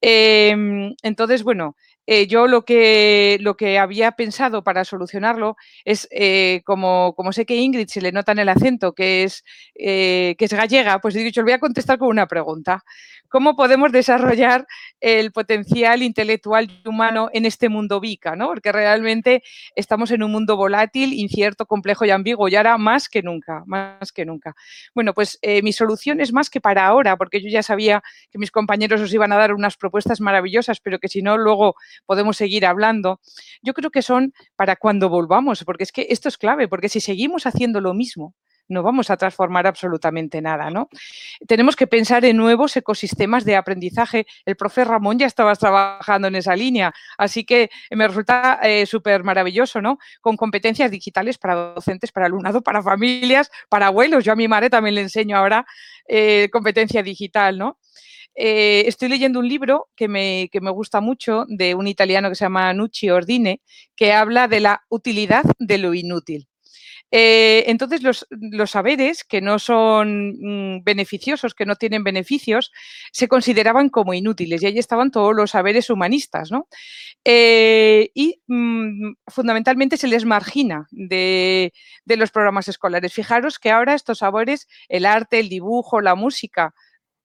Em, entonces, bueno, eh, yo lo que, lo que había pensado para solucionarlo es, eh, como, como, sé que Ingrid se le nota en el acento que es, que es gallega, pues he dicho, le voy a contestar con una pregunta. ¿Cómo podemos desarrollar el potencial intelectual y humano en este mundo VICA? ¿no? Porque realmente estamos en un mundo volátil, incierto, complejo y ambiguo, y ahora más que nunca, más que nunca. Bueno, pues mi solución es más que para ahora, porque yo ya sabía que mis compañeros os iban a dar unas propuestas maravillosas, pero que si no, luego podemos seguir hablando. Yo creo que son para cuando volvamos, porque es que esto es clave, porque si seguimos haciendo lo mismo, no vamos a transformar absolutamente nada, ¿no? Tenemos que pensar en nuevos ecosistemas de aprendizaje. El profe Ramón ya estaba trabajando en esa línea, así que me resulta eh, súper maravilloso, ¿no? Con competencias digitales para docentes, para alumnado, para familias, para abuelos. Yo a mi madre también le enseño ahora eh, competencia digital, ¿no? Eh, estoy leyendo un libro que me, me, gusta mucho de un italiano que se llama Nucci Ordine, que habla de la utilidad de lo inútil. Eh, entonces, los, saberes que no son mm, beneficiosos, que no tienen beneficios, se consideraban como inútiles y ahí estaban todos los saberes humanistas. ¿no? Eh, y mm, fundamentalmente se les margina de, los programas escolares. Fijaros que ahora estos saberes, el arte, el dibujo, la música,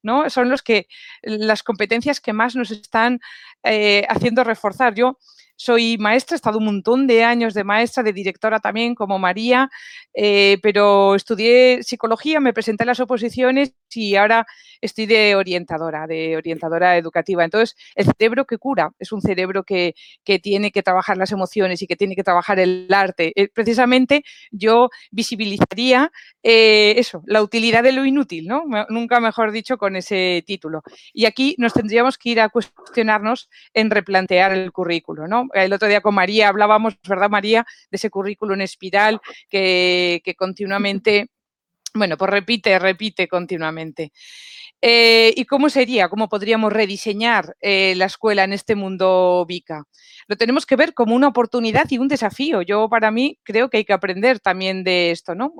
¿no? Son los que, las competencias que más nos están eh, haciendo reforzar. Yo soy maestra, he estado un montón de años de maestra, de directora también, como María, eh, pero estudié psicología, me presenté a las oposiciones y ahora estoy de orientadora, de orientadora educativa. Entonces, el cerebro que cura es un cerebro que, tiene que trabajar las emociones y que tiene que trabajar el arte. Eh, precisamente yo visibilizaría eh, eso, la utilidad de lo inútil, ¿no? Nunca mejor dicho con ese título. Y aquí nos tendríamos que ir a cuestionarnos en replantear el currículo, ¿no? El otro día con María hablábamos, ¿verdad, María? De ese currículo en espiral que, que continuamente, bueno, pues repite, repite continuamente. Eh, ¿Y cómo sería? ¿Cómo podríamos rediseñar eh, la escuela en este mundo VICA? Lo tenemos que ver como una oportunidad y un desafío. Yo, para mí, creo que hay que aprender también de esto, ¿no?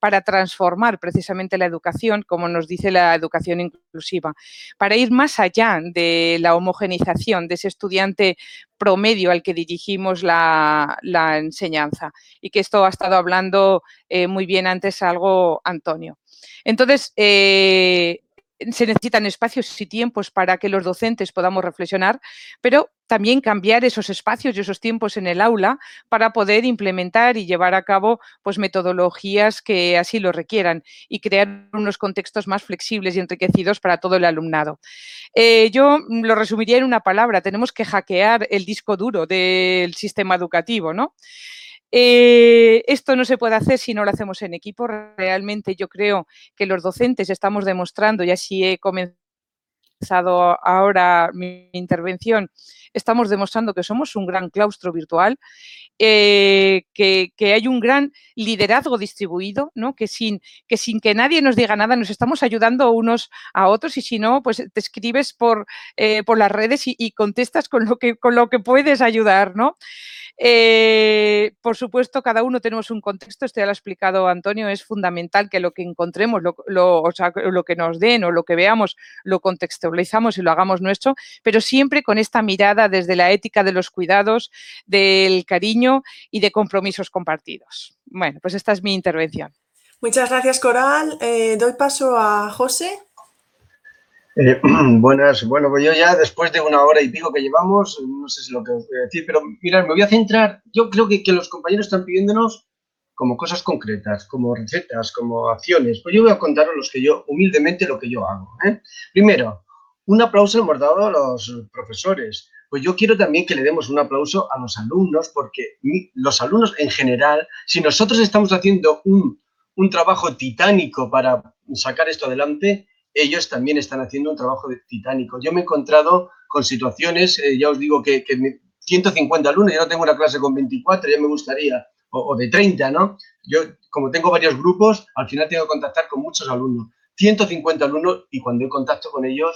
para transformar precisamente la educación, como nos dice la educación inclusiva, para ir más allá de la homogenización de ese estudiante promedio al que dirigimos la, enseñanza. Y que esto ha estado hablando eh, muy bien antes algo Antonio. Entonces, se necesitan espacios y tiempos para que los docentes podamos reflexionar, pero también cambiar esos espacios y esos tiempos en el aula para poder implementar y llevar a cabo pues, metodologías que así lo requieran y crear unos contextos más flexibles y enriquecidos para todo el alumnado. Eh, yo lo resumiría en una palabra, tenemos que hackear el disco duro del sistema educativo, ¿no? Eh, esto no se puede hacer si no lo hacemos en equipo. Realmente yo creo que los docentes estamos demostrando, y así he comenzado empezado ahora mi intervención, estamos demostrando que somos un gran claustro virtual, eh, que, hay un gran liderazgo distribuido, ¿no? que, sin, que nadie nos diga nada nos estamos ayudando unos a otros y si no, pues te escribes por, eh, las redes y, contestas con lo, que, puedes ayudar. ¿no? Eh, por supuesto, cada uno tenemos un contexto, esto ya lo ha explicado Antonio, es fundamental que lo que encontremos, lo, que nos den o lo que veamos, lo y lo hagamos nuestro, pero siempre con esta mirada desde la ética de los cuidados, del cariño y de compromisos compartidos. Bueno, pues esta es mi intervención. Muchas gracias, Coral. Eh, doy paso a José. Eh, [CLEARS THROAT] buenas, bueno, pues yo ya después de una hora y pico que llevamos, no sé si lo que os voy a decir, pero mirad, me voy a centrar, yo creo que, que los compañeros están pidiéndonos como cosas concretas, como recetas, como acciones. Pues yo voy a contaros los que yo, humildemente, lo que yo hago. ¿eh? Primero, un aplauso hemos dado a los profesores. Pues yo quiero también que le demos un aplauso a los alumnos, porque los alumnos en general, si nosotros estamos haciendo un, un trabajo titánico para sacar esto adelante, ellos también están haciendo un trabajo titánico. Yo me he encontrado con situaciones, eh, ya os digo que, 150 alumnos, yo no tengo una clase con 24, ya me gustaría, o, de 30, ¿no? Yo, como tengo varios grupos, al final tengo que contactar con muchos alumnos. 150 alumnos y cuando he contacto con ellos,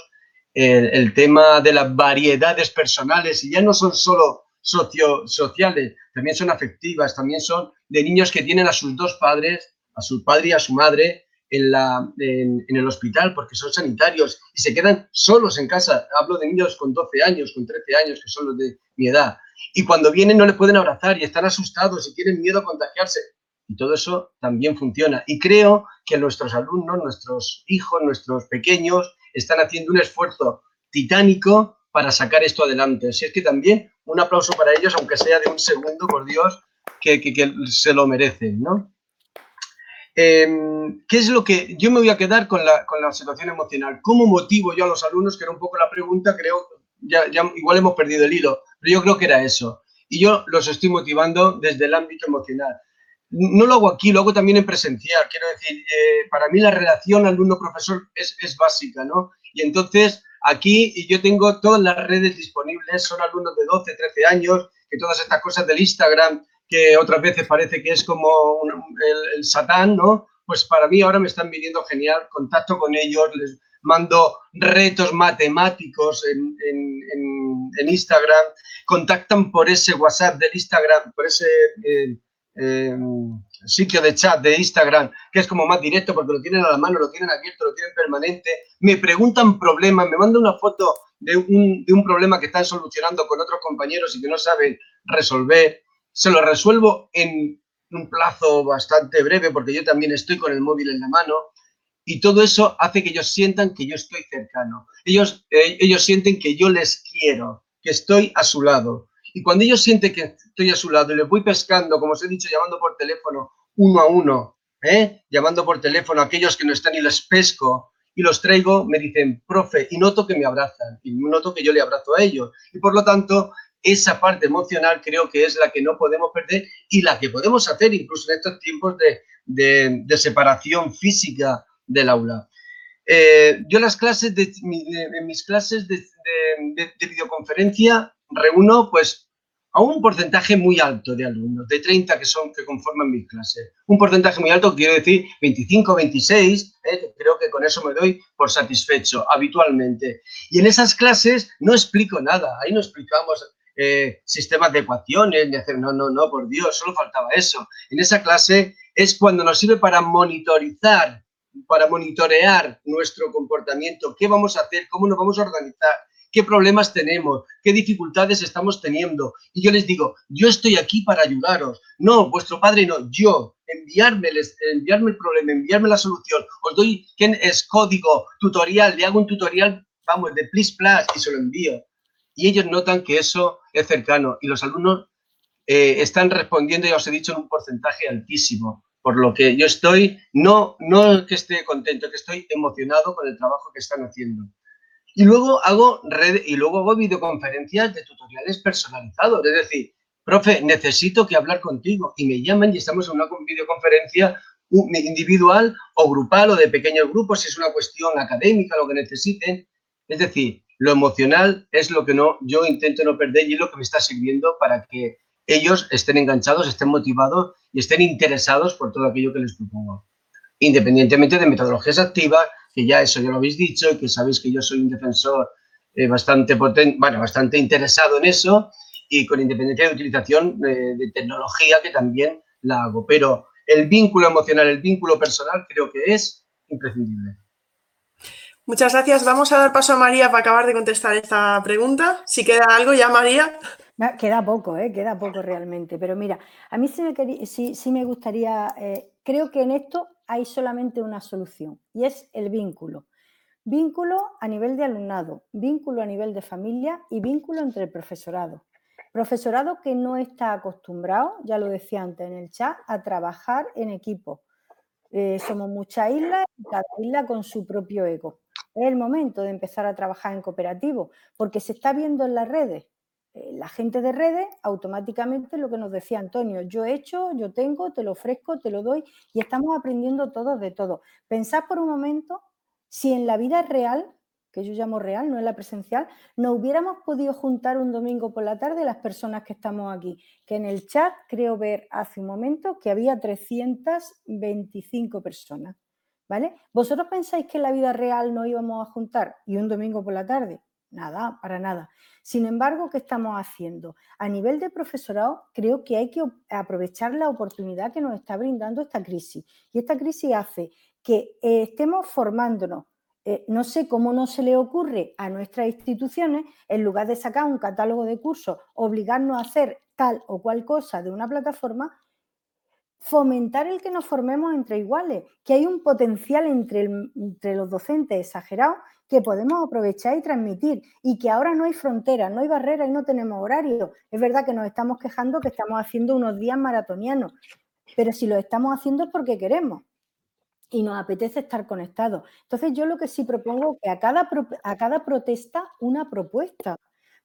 el, tema de las variedades personales, y ya no son solo socio, sociales, también son afectivas, también son de niños que tienen a sus dos padres, a su padre y a su madre, en, la, en, el hospital porque son sanitarios y se quedan solos en casa. Hablo de niños con 12 años, con 13 años, que son los de mi edad. Y cuando vienen no les pueden abrazar y están asustados y tienen miedo a contagiarse. Y todo eso también funciona. Y creo que nuestros alumnos, nuestros hijos, nuestros pequeños, están haciendo un esfuerzo titánico para sacar esto adelante. Así es que también un aplauso para ellos, aunque sea de un segundo, por Dios, que, que, se lo merecen, ¿no? Em, ¿Qué es lo que yo me voy a quedar con la, con la, situación emocional? ¿Cómo motivo yo a los alumnos? Que era un poco la pregunta, creo, ya, ya, igual hemos perdido el hilo, pero yo creo que era eso. Y yo los estoy motivando desde el ámbito emocional. No lo hago aquí, lo hago también en presencial. Quiero decir, eh, para mí la relación alumno-profesor es, es básica, ¿no? Y entonces aquí yo tengo todas las redes disponibles, son alumnos de 12, 13 años, que todas estas cosas del Instagram que otras veces parece que es como el, satán, ¿no? Pues para mí ahora me están viniendo genial, contacto con ellos, les mando retos matemáticos en, Instagram, contactan por ese WhatsApp del Instagram, por ese eh, eh, sitio de chat de Instagram, que es como más directo porque lo tienen a la mano, lo tienen abierto, lo tienen permanente, me preguntan problemas, me mandan una foto de un, de un problema que están solucionando con otros compañeros y que no saben resolver se lo resuelvo en un plazo bastante breve porque yo también estoy con el móvil en la mano y todo eso hace que ellos sientan que yo estoy cercano. Ellos, eh, ellos sienten que yo les quiero, que estoy a su lado. Y cuando ellos sienten que estoy a su lado y les voy pescando, como os he dicho, llamando por teléfono uno a uno, ¿eh? llamando por teléfono a aquellos que no están y les pesco y los traigo, me dicen, profe, y noto que me abrazan, y noto que yo le abrazo a ellos. Y por lo tanto, esa parte emocional creo que es la que no podemos perder y la que podemos hacer incluso en estos tiempos de, separación física del aula. Eh, yo las clases de, en mis clases de, videoconferencia reúno pues a un porcentaje muy alto de alumnos, de 30 que son que conforman mis clases. Un porcentaje muy alto, quiero decir 25, 26, eh, creo que con eso me doy por satisfecho habitualmente. Y en esas clases no explico nada, ahí no explicamos eh, sistemas de ecuaciones, ni hacer, no, no, no, por Dios, solo faltaba eso. En esa clase es cuando nos sirve para monitorizar, para monitorear nuestro comportamiento, qué vamos a hacer, cómo nos vamos a organizar, qué problemas tenemos, qué dificultades estamos teniendo. Y yo les digo, yo estoy aquí para ayudaros. No, vuestro padre no, yo. Enviarme, enviarme el problema, enviarme la solución. Os doy, ¿quién es código, tutorial? Le hago un tutorial, vamos, de please plus y se lo envío y ellos notan que eso es cercano y los alumnos eh, están respondiendo, ya os he dicho, en un porcentaje altísimo, por lo que yo estoy, no, no que esté contento, que estoy emocionado con el trabajo que están haciendo. Y luego hago red, y luego hago videoconferencias de tutoriales personalizados, es decir, profe, necesito que hablar contigo. Y me llaman y estamos en una videoconferencia individual o grupal o de pequeños grupos, si es una cuestión académica, lo que necesiten, Es decir, lo emocional es lo que no, yo intento no perder y es lo que me está sirviendo para que ellos estén enganchados, estén motivados y estén interesados por todo aquello que les propongo. Independientemente de metodologías activas, que ya eso ya lo habéis dicho y que sabéis que yo soy un defensor eh, bastante potente, bueno, bastante interesado en eso y con independencia de utilización de, de tecnología que también la hago. Pero el vínculo emocional, el vínculo personal creo que es imprescindible. Muchas gracias. Vamos a dar paso a María para acabar de contestar esta pregunta. Si queda algo ya, María. Queda poco, ¿eh? queda poco realmente. Pero mira, a mí sí me, sí, me gustaría, eh, creo que en esto hay solamente una solución y es el vínculo. Vínculo a nivel de alumnado, vínculo a nivel de familia y vínculo entre el profesorado. Profesorado que no está acostumbrado, ya lo decía antes en el chat, a trabajar en equipo. Eh, somos muchas islas y cada isla con su propio ego. Es el momento de empezar a trabajar en cooperativo, porque se está viendo en las redes. Eh, la gente de redes, automáticamente lo que nos decía Antonio, yo he hecho, yo tengo, te lo ofrezco, te lo doy y estamos aprendiendo todos de todo. Pensad por un momento si en la vida real, que yo llamo real, no en la presencial, no hubiéramos podido juntar un domingo por la tarde las personas que estamos aquí, que en el chat creo ver hace un momento que había 325 personas. ¿Vale? ¿Vosotros pensáis que en la vida real no íbamos a juntar y un domingo por la tarde? Nada, para nada. Sin embargo, ¿qué estamos haciendo? A nivel de profesorado, creo que hay que aprovechar la oportunidad que nos está brindando esta crisis. Y esta crisis hace que eh, estemos formándonos. Eh, no sé cómo no se le ocurre a nuestras instituciones, en lugar de sacar un catálogo de cursos, obligarnos a hacer tal o cual cosa de una plataforma, fomentar el que nos formemos entre iguales, que hay un potencial entre, entre los docentes exagerado que podemos aprovechar y transmitir y que ahora no hay fronteras, no hay barreras y no tenemos horario. Es verdad que nos estamos quejando que estamos haciendo unos días maratonianos, pero si lo estamos haciendo es porque queremos y nos apetece estar conectados. Entonces yo lo que sí propongo es que a cada, a cada protesta una propuesta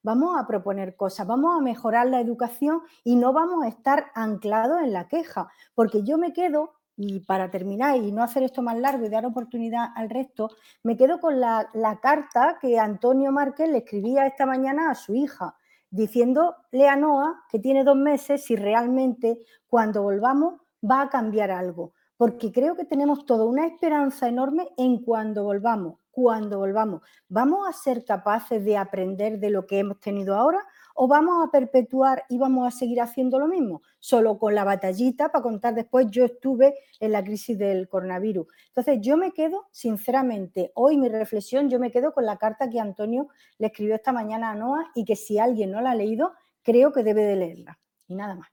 vamos a proponer cosas, vamos a mejorar la educación y no vamos a estar anclados en la queja, porque yo me quedo, y para terminar y no hacer esto más largo y dar oportunidad al resto, me quedo con la, carta que Antonio Márquez le escribía esta mañana a su hija, diciéndole a Noah que tiene dos meses si realmente cuando volvamos va a cambiar algo porque creo que tenemos toda una esperanza enorme en cuando volvamos, cuando volvamos. ¿Vamos a ser capaces de aprender de lo que hemos tenido ahora o vamos a perpetuar y vamos a seguir haciendo lo mismo? Solo con la batallita para contar después, yo estuve en la crisis del coronavirus. Entonces yo me quedo, sinceramente, hoy mi reflexión, yo me quedo con la carta que Antonio le escribió esta mañana a Noah y que si alguien no la ha leído, creo que debe de leerla. Y nada más.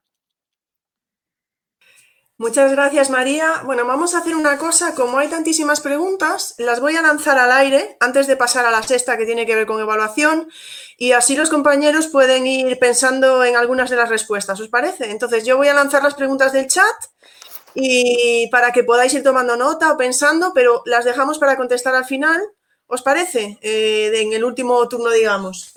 Muchas gracias, María. Bueno, vamos a hacer una cosa. Como hay tantísimas preguntas, las voy a lanzar al aire antes de pasar a la sexta que tiene que ver con evaluación y así los compañeros pueden ir pensando en algunas de las respuestas. ¿Os parece? Entonces, yo voy a lanzar las preguntas del chat y para que podáis ir tomando nota o pensando, pero las dejamos para contestar al final. ¿Os parece? Eh, en el último turno, digamos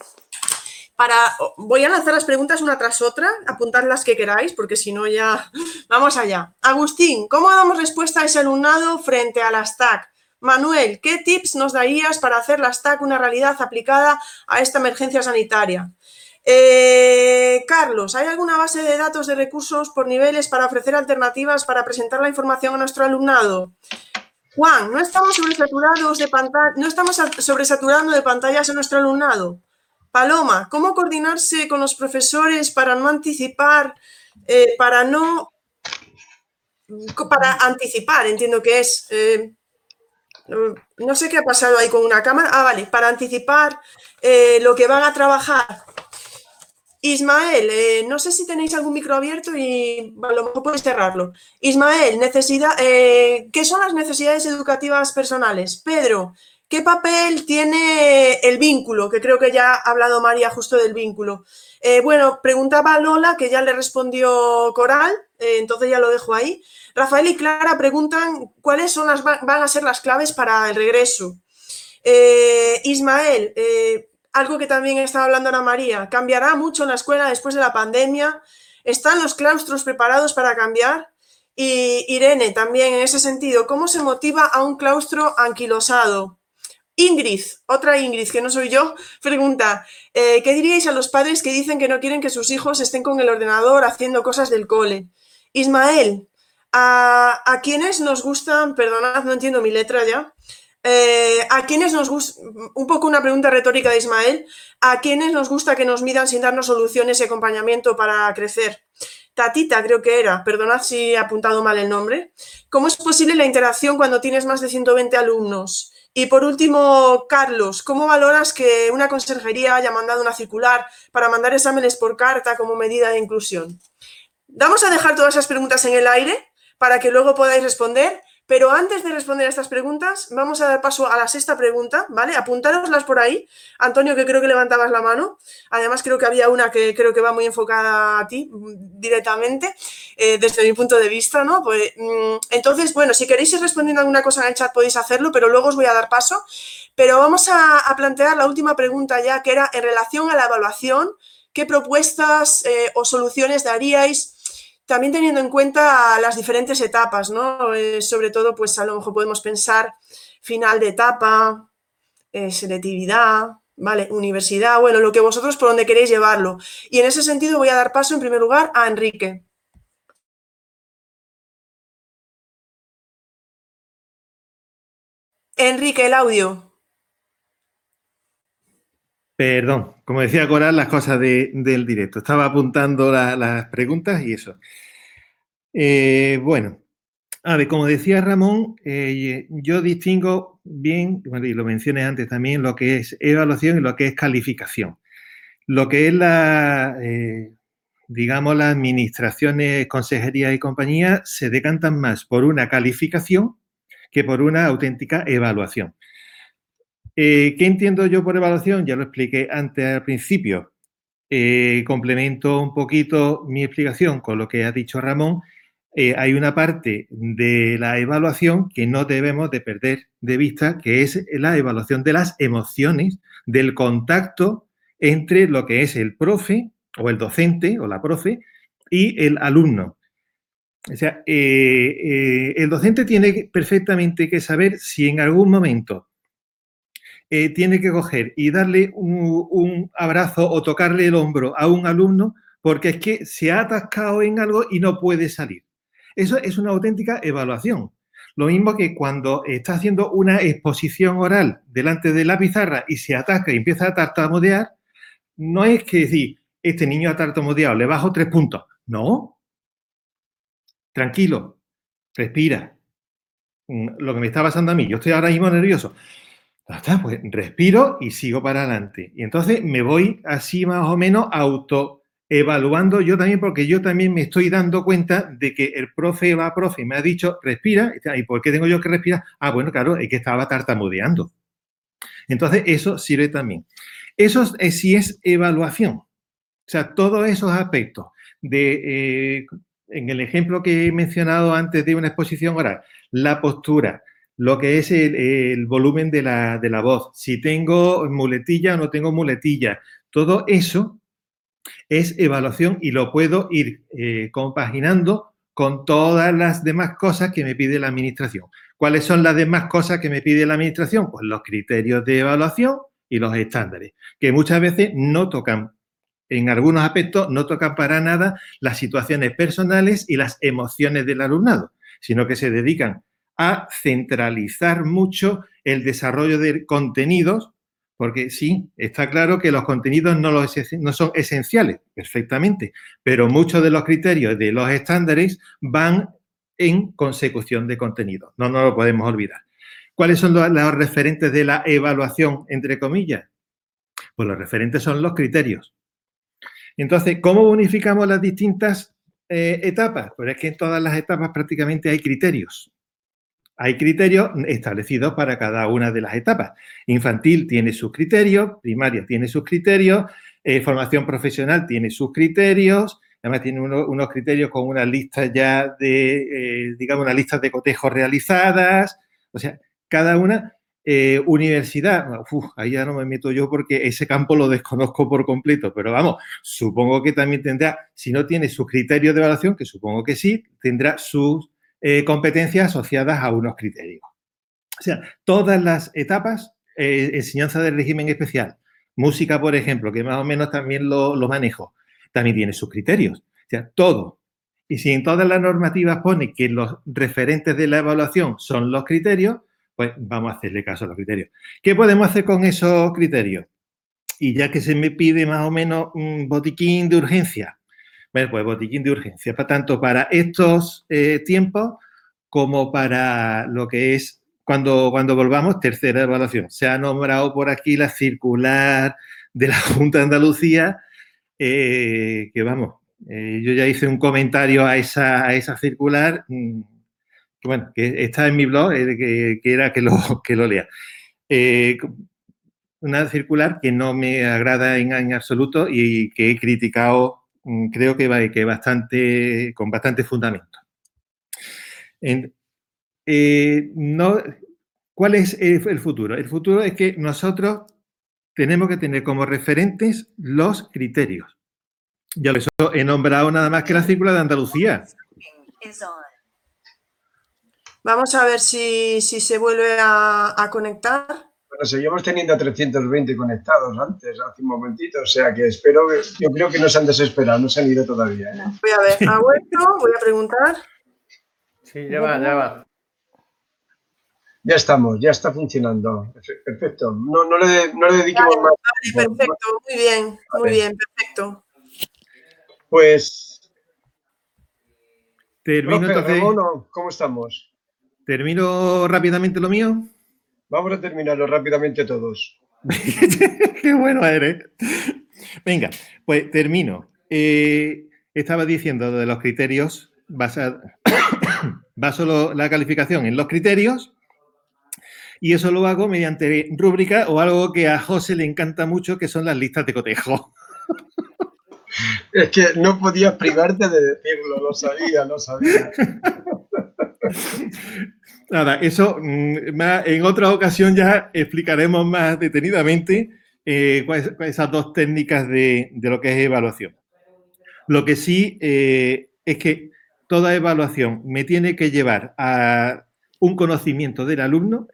voy a lanzar las preguntas una tras otra, apuntad las que queráis, porque si no ya [LAUGHS] vamos allá. Agustín, ¿cómo damos respuesta a ese alumnado frente a las TAC? Manuel, ¿qué tips nos darías para hacer las TAC una realidad aplicada a esta emergencia sanitaria? Eh, Carlos, ¿hay alguna base de datos de recursos por niveles para ofrecer alternativas para presentar la información a nuestro alumnado? Juan, ¿no estamos sobresaturados de no estamos sobresaturando de pantallas a nuestro alumnado? Paloma, ¿cómo coordinarse con los profesores para no anticipar, eh, para no, para anticipar, entiendo que es, eh, no sé qué ha pasado ahí con una cámara, ah, vale, para anticipar eh, lo que van a trabajar. Ismael, no sé si tenéis algún micro abierto y a lo mejor podéis cerrarlo. Ismael, necesidad, ¿qué son las necesidades educativas personales? Pedro, ¿Qué papel tiene el vínculo? Que creo que ya ha hablado María justo del vínculo. Eh, bueno, preguntaba Lola, que ya le respondió Coral, eh, entonces ya lo dejo ahí. Rafael y Clara preguntan cuáles son las, van a ser las claves para el regreso. Eh, Ismael, algo que también estaba hablando Ana María, ¿cambiará mucho en la escuela después de la pandemia? ¿Están los claustros preparados para cambiar? Y Irene, también en ese sentido, ¿cómo se motiva a un claustro anquilosado? Ingrid, otra Ingrid, que no soy yo, pregunta, eh, ¿qué diríais a los padres que dicen que no quieren que sus hijos estén con el ordenador haciendo cosas del cole? Ismael, a, a quienes nos gustan, perdonad, no entiendo mi letra ya, eh, ¿A quienes nos gusta, un poco una pregunta retórica de Ismael, ¿a quienes nos gusta que nos midan sin darnos soluciones y acompañamiento para crecer? Tatita, creo que era, perdonad si he apuntado mal el nombre. ¿Cómo es posible la interacción cuando tienes más de 120 alumnos? Y por último, Carlos, ¿cómo valoras que una consejería haya mandado una circular para mandar exámenes por carta como medida de inclusión? Vamos a dejar todas esas preguntas en el aire para que luego podáis responder pero antes de responder a estas preguntas, vamos a dar paso a la sexta pregunta, ¿vale? Apuntároslas por ahí. Antonio, que creo que levantabas la mano. Además, creo que había una que creo que va muy enfocada a ti mm, directamente, eh, desde mi punto de vista, ¿no? Pues, mm, entonces, bueno, si queréis ir respondiendo alguna cosa en el chat podéis hacerlo, pero luego os voy a dar paso. Pero vamos a, plantear la última pregunta ya, que era en relación a la evaluación, ¿qué propuestas eh, o soluciones daríais? También teniendo en cuenta las diferentes etapas, ¿no? Eh, sobre todo, pues a lo mejor podemos pensar final de etapa, eh, selectividad, ¿vale? Universidad, bueno, lo que vosotros por donde queréis llevarlo. Y en ese sentido voy a dar paso en primer lugar a Enrique. Enrique, el audio. Perdón, como decía Coral, las cosas del directo. Estaba apuntando las preguntas y eso. Eh, bueno, a ver, como decía Ramón, eh, yo distingo bien, y lo mencioné antes también, lo que es evaluación y lo que es calificación. Lo que es la, eh, digamos, las administraciones, consejerías y compañías se decantan más por una calificación que por una auténtica evaluación. Eh, ¿Qué entiendo yo por evaluación? Ya lo expliqué antes al principio. Eh, complemento un poquito mi explicación con lo que ha dicho Ramón. Eh, hay una parte de la evaluación que no debemos de perder de vista, que es la evaluación de las emociones, del contacto entre lo que es el profe o el docente o la profe y el alumno. O sea, el docente tiene perfectamente que saber si en algún momento eh, tiene que coger y darle un, abrazo o tocarle el hombro a un alumno porque es que se ha atascado en algo y no puede salir. Eso es una auténtica evaluación. Lo mismo que cuando está haciendo una exposición oral delante de la pizarra y se atasca y empieza a tartamudear, no es que decir, este niño ha tartamudeado, le bajo tres puntos. No. Tranquilo, respira. Mm, lo que me está pasando a mí, yo estoy ahora mismo nervioso pues respiro y sigo para adelante. Y entonces me voy así más o menos autoevaluando yo también, porque yo también me estoy dando cuenta de que el profe la profe me ha dicho, respira, ¿y por qué tengo yo que respirar? Ah, bueno, claro, es que estaba tartamudeando. Entonces, eso sirve también. Eso es, sí es evaluación. O sea, todos esos aspectos de, eh, en el ejemplo que he mencionado antes de una exposición oral, la postura, lo que es el, volumen de la, voz, si tengo muletilla o no tengo muletilla. Todo eso es evaluación y lo puedo ir eh, compaginando con todas las demás cosas que me pide la administración. ¿Cuáles son las demás cosas que me pide la administración? Pues los criterios de evaluación y los estándares, que muchas veces no tocan, en algunos aspectos, no tocan para nada las situaciones personales y las emociones del alumnado, sino que se dedican a centralizar mucho el desarrollo de contenidos, porque sí, está claro que los contenidos no, son esenciales, perfectamente, pero muchos de los criterios de los estándares van en consecución de contenidos, no nos lo podemos olvidar. ¿Cuáles son los, referentes de la evaluación, entre comillas? Pues los referentes son los criterios. Entonces, ¿cómo unificamos las distintas eh, etapas? Pues es que en todas las etapas prácticamente hay criterios. Hay criterios establecidos para cada una de las etapas. Infantil tiene sus criterios, primaria tiene sus criterios, eh, formación profesional tiene sus criterios, además tiene unos criterios con una lista ya de, eh, digamos, una lista de cotejos realizadas, o sea, cada una. Eh, universidad, ahí ya no me meto yo porque ese campo lo desconozco por completo, pero vamos, supongo que también tendrá, si no tiene sus criterios de evaluación, que supongo que sí, tendrá sus eh, competencias asociadas a unos criterios. O sea, todas las etapas eh, enseñanza del régimen especial, música, por ejemplo, que más o menos también lo, lo manejo, también tiene sus criterios. O sea, todo. Y si en todas las normativas pone que los referentes de la evaluación son los criterios, pues vamos a hacerle caso a los criterios. ¿Qué podemos hacer con esos criterios? Y ya que se me pide más o menos un botiquín de urgencia, bueno, pues botiquín de urgencia, tanto para estos eh, tiempos como para lo que es cuando, cuando volvamos, tercera evaluación. Se ha nombrado por aquí la circular de la Junta de Andalucía, eh, que vamos, eh, yo ya hice un comentario a esa, esa circular, mm, que bueno, que está en mi blog, que, que, era que lo, [LAUGHS] que lo lea una circular que no me agrada en, en, absoluto y que he criticado, creo que, va, que bastante, con bastante fundamento. En, eh, no, ¿Cuál es el futuro? El futuro es que nosotros tenemos que tener como referentes los criterios. Ya eso he nombrado nada más que la circular de Andalucía. Vamos a ver si, si se vuelve a conectar. Bueno, seguimos teniendo 320 conectados antes, hace un momentito, o sea que espero, yo creo que no se han desesperado, no se han ido todavía. ¿eh? Voy a ver, ¿ha vuelto? Voy a preguntar. Sí, ya va, ya va. Ya estamos, ya está funcionando. Perfecto. No, no, le, no le dediquemos vale, más. Vale, perfecto, muy bien, muy bien, perfecto. Pues, Termino profe, entonces, Ramón, ¿cómo estamos? termino rápidamente lo mío. Vamos a terminarlo rápidamente todos. [LAUGHS] Qué bueno eres. Venga, pues termino. Eh, estaba diciendo de los criterios, basa- [COUGHS] baso lo- la calificación en los criterios y eso lo hago mediante rúbrica o algo que a José le encanta mucho, que son las listas de cotejo. Es que no podías privarte de decirlo, lo sabía, lo sabía. [LAUGHS] Nada, eso mm, en otra ocasión ya explicaremos más detenidamente eh, esas dos técnicas de, de lo que es evaluación. Lo que sí eh, es que toda evaluación me tiene que llevar a un conocimiento del alumno,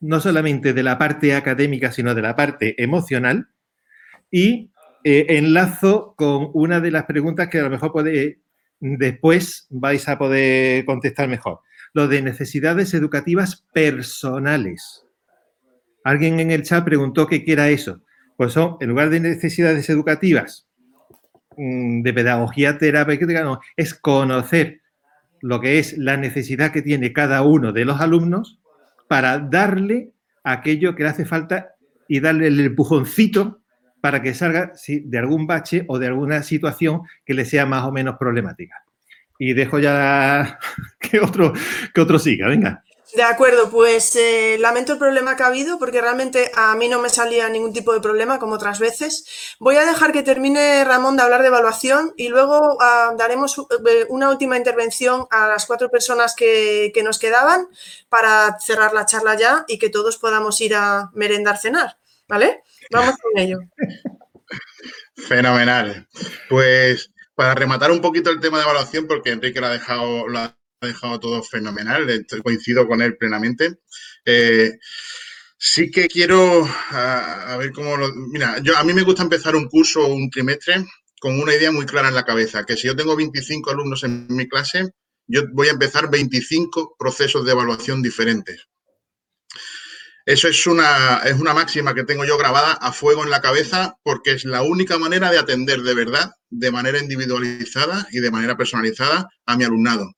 no solamente de la parte académica, sino de la parte emocional, y eh, enlazo con una de las preguntas que a lo mejor puede, después vais a poder contestar mejor lo de necesidades educativas personales. Alguien en el chat preguntó qué era eso. Pues son, en lugar de necesidades educativas, mm, de pedagogía terapéutica, no, es conocer lo que es la necesidad que tiene cada uno de los alumnos para darle aquello que le hace falta y darle el empujoncito para que salga de algún bache o de alguna situación que le sea más o menos problemática. Y dejo ya [LAUGHS] que otro, que otro siga, venga. De acuerdo, pues eh, lamento el problema que ha habido porque realmente a mí no me salía ningún tipo de problema como otras veces. Voy a dejar que termine Ramón de hablar de evaluación y luego ah, daremos eh, una última intervención a las cuatro personas que, que nos quedaban para cerrar la charla ya y que todos podamos ir a merendar, cenar, ¿vale? Vamos con ello. [LAUGHS] Fenomenal. Pues para rematar un poquito el tema de evaluación, porque Enrique lo ha dejado, lo ha dejado todo fenomenal, estoy- coincido con él plenamente. Eh, sí que quiero a, a ver cómo lo. Mira, yo, a mí me gusta empezar un curso o un trimestre con una idea muy clara en la cabeza, que si yo tengo 25 alumnos en mi clase, yo voy a empezar 25 procesos de evaluación diferentes. Eso es una, es una máxima que tengo yo grabada a fuego en la cabeza porque es la única manera de atender de verdad, de manera individualizada y de manera personalizada a mi alumnado.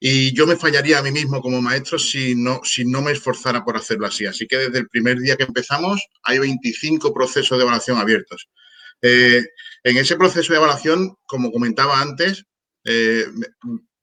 Y yo me fallaría a mí mismo como maestro si no, si no me esforzara por hacerlo así. Así que desde el primer día que empezamos hay 25 procesos de evaluación abiertos. Eh, en ese proceso de evaluación, como comentaba antes, eh,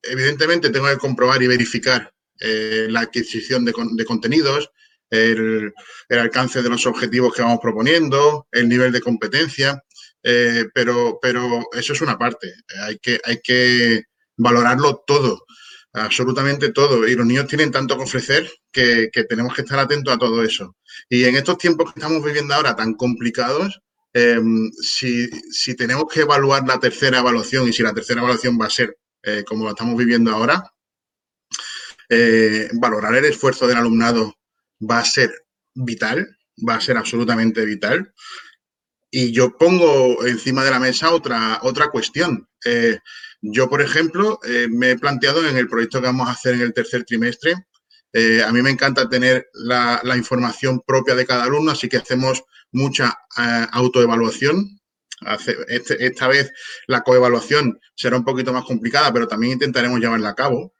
evidentemente tengo que comprobar y verificar eh, la adquisición de, con- de contenidos, el, alcance de los objetivos que vamos proponiendo, el nivel de competencia, eh, pero, pero eso es una parte. Hay que, hay que valorarlo todo, absolutamente todo. Y los niños tienen tanto que ofrecer que, que tenemos que estar atentos a todo eso. Y en estos tiempos que estamos viviendo ahora tan complicados, eh, si, si tenemos que evaluar la tercera evaluación y si la tercera evaluación va a ser eh, como la estamos viviendo ahora, eh, valorar el esfuerzo del alumnado va a ser vital, va a ser absolutamente vital. Y yo pongo encima de la mesa otra, otra cuestión. Eh, yo, por ejemplo, eh, me he planteado en el proyecto que vamos a hacer en el tercer trimestre, eh, a mí me encanta tener la, información propia de cada alumno, así que hacemos mucha autoevaluación. Este, esta vez la coevaluación será un poquito más complicada, pero también intentaremos llevarla a cabo.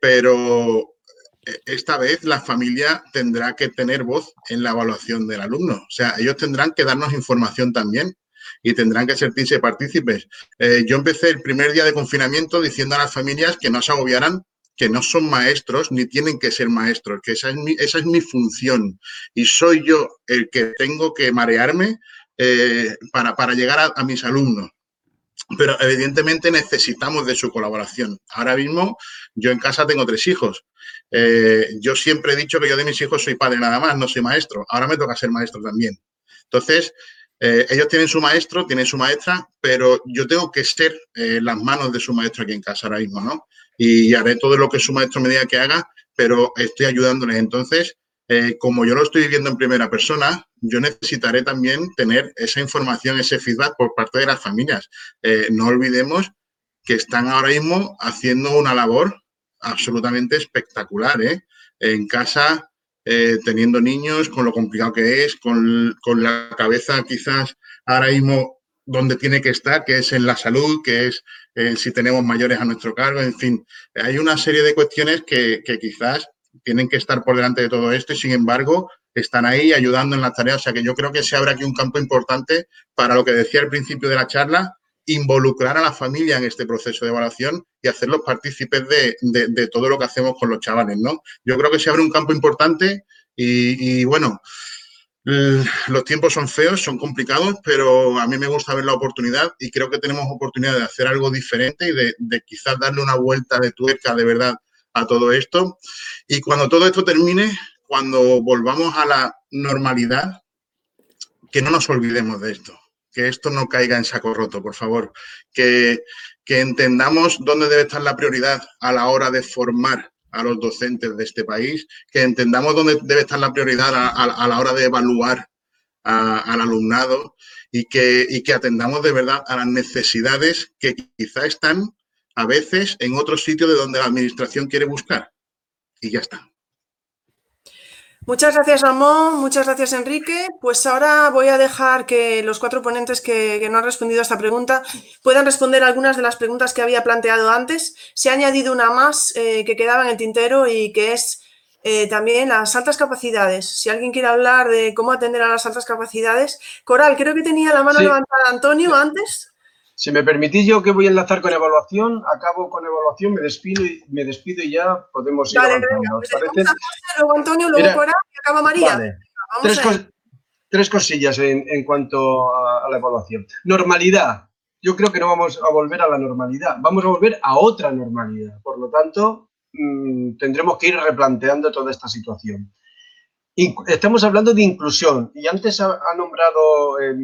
pero esta vez la familia tendrá que tener voz en la evaluación del alumno. O sea, ellos tendrán que darnos información también y tendrán que sentirse partícipes. Eh, yo empecé el primer día de confinamiento diciendo a las familias que no se agobiaran, que no son maestros ni tienen que ser maestros, que esa es mi, esa es mi función y soy yo el que tengo que marearme eh, para, para, llegar a mis alumnos pero evidentemente necesitamos de su colaboración. Ahora mismo yo en casa tengo tres hijos. Eh, yo siempre he dicho que yo de mis hijos soy padre nada más, no soy maestro. Ahora me toca ser maestro también. Entonces, eh, ellos tienen su maestro, tienen su maestra, pero yo tengo que ser eh, las manos de su maestro aquí en casa ahora mismo, ¿no? Y haré todo lo que su maestro me diga que haga, pero estoy ayudándoles. Entonces, como yo lo estoy viviendo en primera persona, yo necesitaré también tener esa información, ese feedback por parte de las familias. no olvidemos que están ahora mismo haciendo una labor absolutamente espectacular, ¿eh? En casa, eh, teniendo niños, con lo complicado que es, con, la cabeza quizás ahora mismo donde tiene que estar, que es en la salud, que es eh, si tenemos mayores a nuestro cargo, en fin, hay una serie de cuestiones que, que, quizás tienen que estar por delante de todo esto y sin embargo están ahí ayudando en las tareas. O sea que yo creo que se abre aquí un campo importante para lo que decía al principio de la charla, involucrar a la familia en este proceso de evaluación y hacerlos partícipes de, todo lo que hacemos con los chavales, ¿no? Yo creo que se abre un campo importante y, bueno, los tiempos son feos, son complicados, pero a mí me gusta ver la oportunidad y creo que tenemos oportunidad de hacer algo diferente y de, de quizás darle una vuelta de tuerca de verdad a todo esto. Y cuando todo esto termine, cuando volvamos a la normalidad, que no nos olvidemos de esto que esto no caiga en saco roto, por favor, que, entendamos dónde debe estar la prioridad a la hora de formar a los docentes de este país, que entendamos dónde debe estar la prioridad a, la hora de evaluar al alumnado y que, y que atendamos de verdad a las necesidades que quizá están a veces en otro sitio de donde la administración quiere buscar. Y ya está. Muchas gracias, Ramón. Muchas gracias, Enrique. Pues ahora voy a dejar que los cuatro ponentes que, no han respondido a esta pregunta puedan responder algunas de las preguntas que había planteado antes. Se ha añadido una más eh, que quedaba en el tintero y que es eh, también las altas capacidades. Si alguien quiere hablar de cómo atender a las altas capacidades. Coral, creo que tenía la mano levantada Antonio antes. Si me permitís yo que voy a enlazar con evaluación, acabo con evaluación, me despido y, me despido y ya podemos ir Vale, avanzando. Pues luego Antonio, luego Cora y acaba María. tres, cosillas en, cuanto a, la evaluación. Normalidad. Yo creo que no vamos a volver a la normalidad, vamos a volver a otra normalidad. Por lo tanto, mm, tendremos que ir replanteando toda esta situación. estamos hablando de inclusión y antes ha, nombrado eh,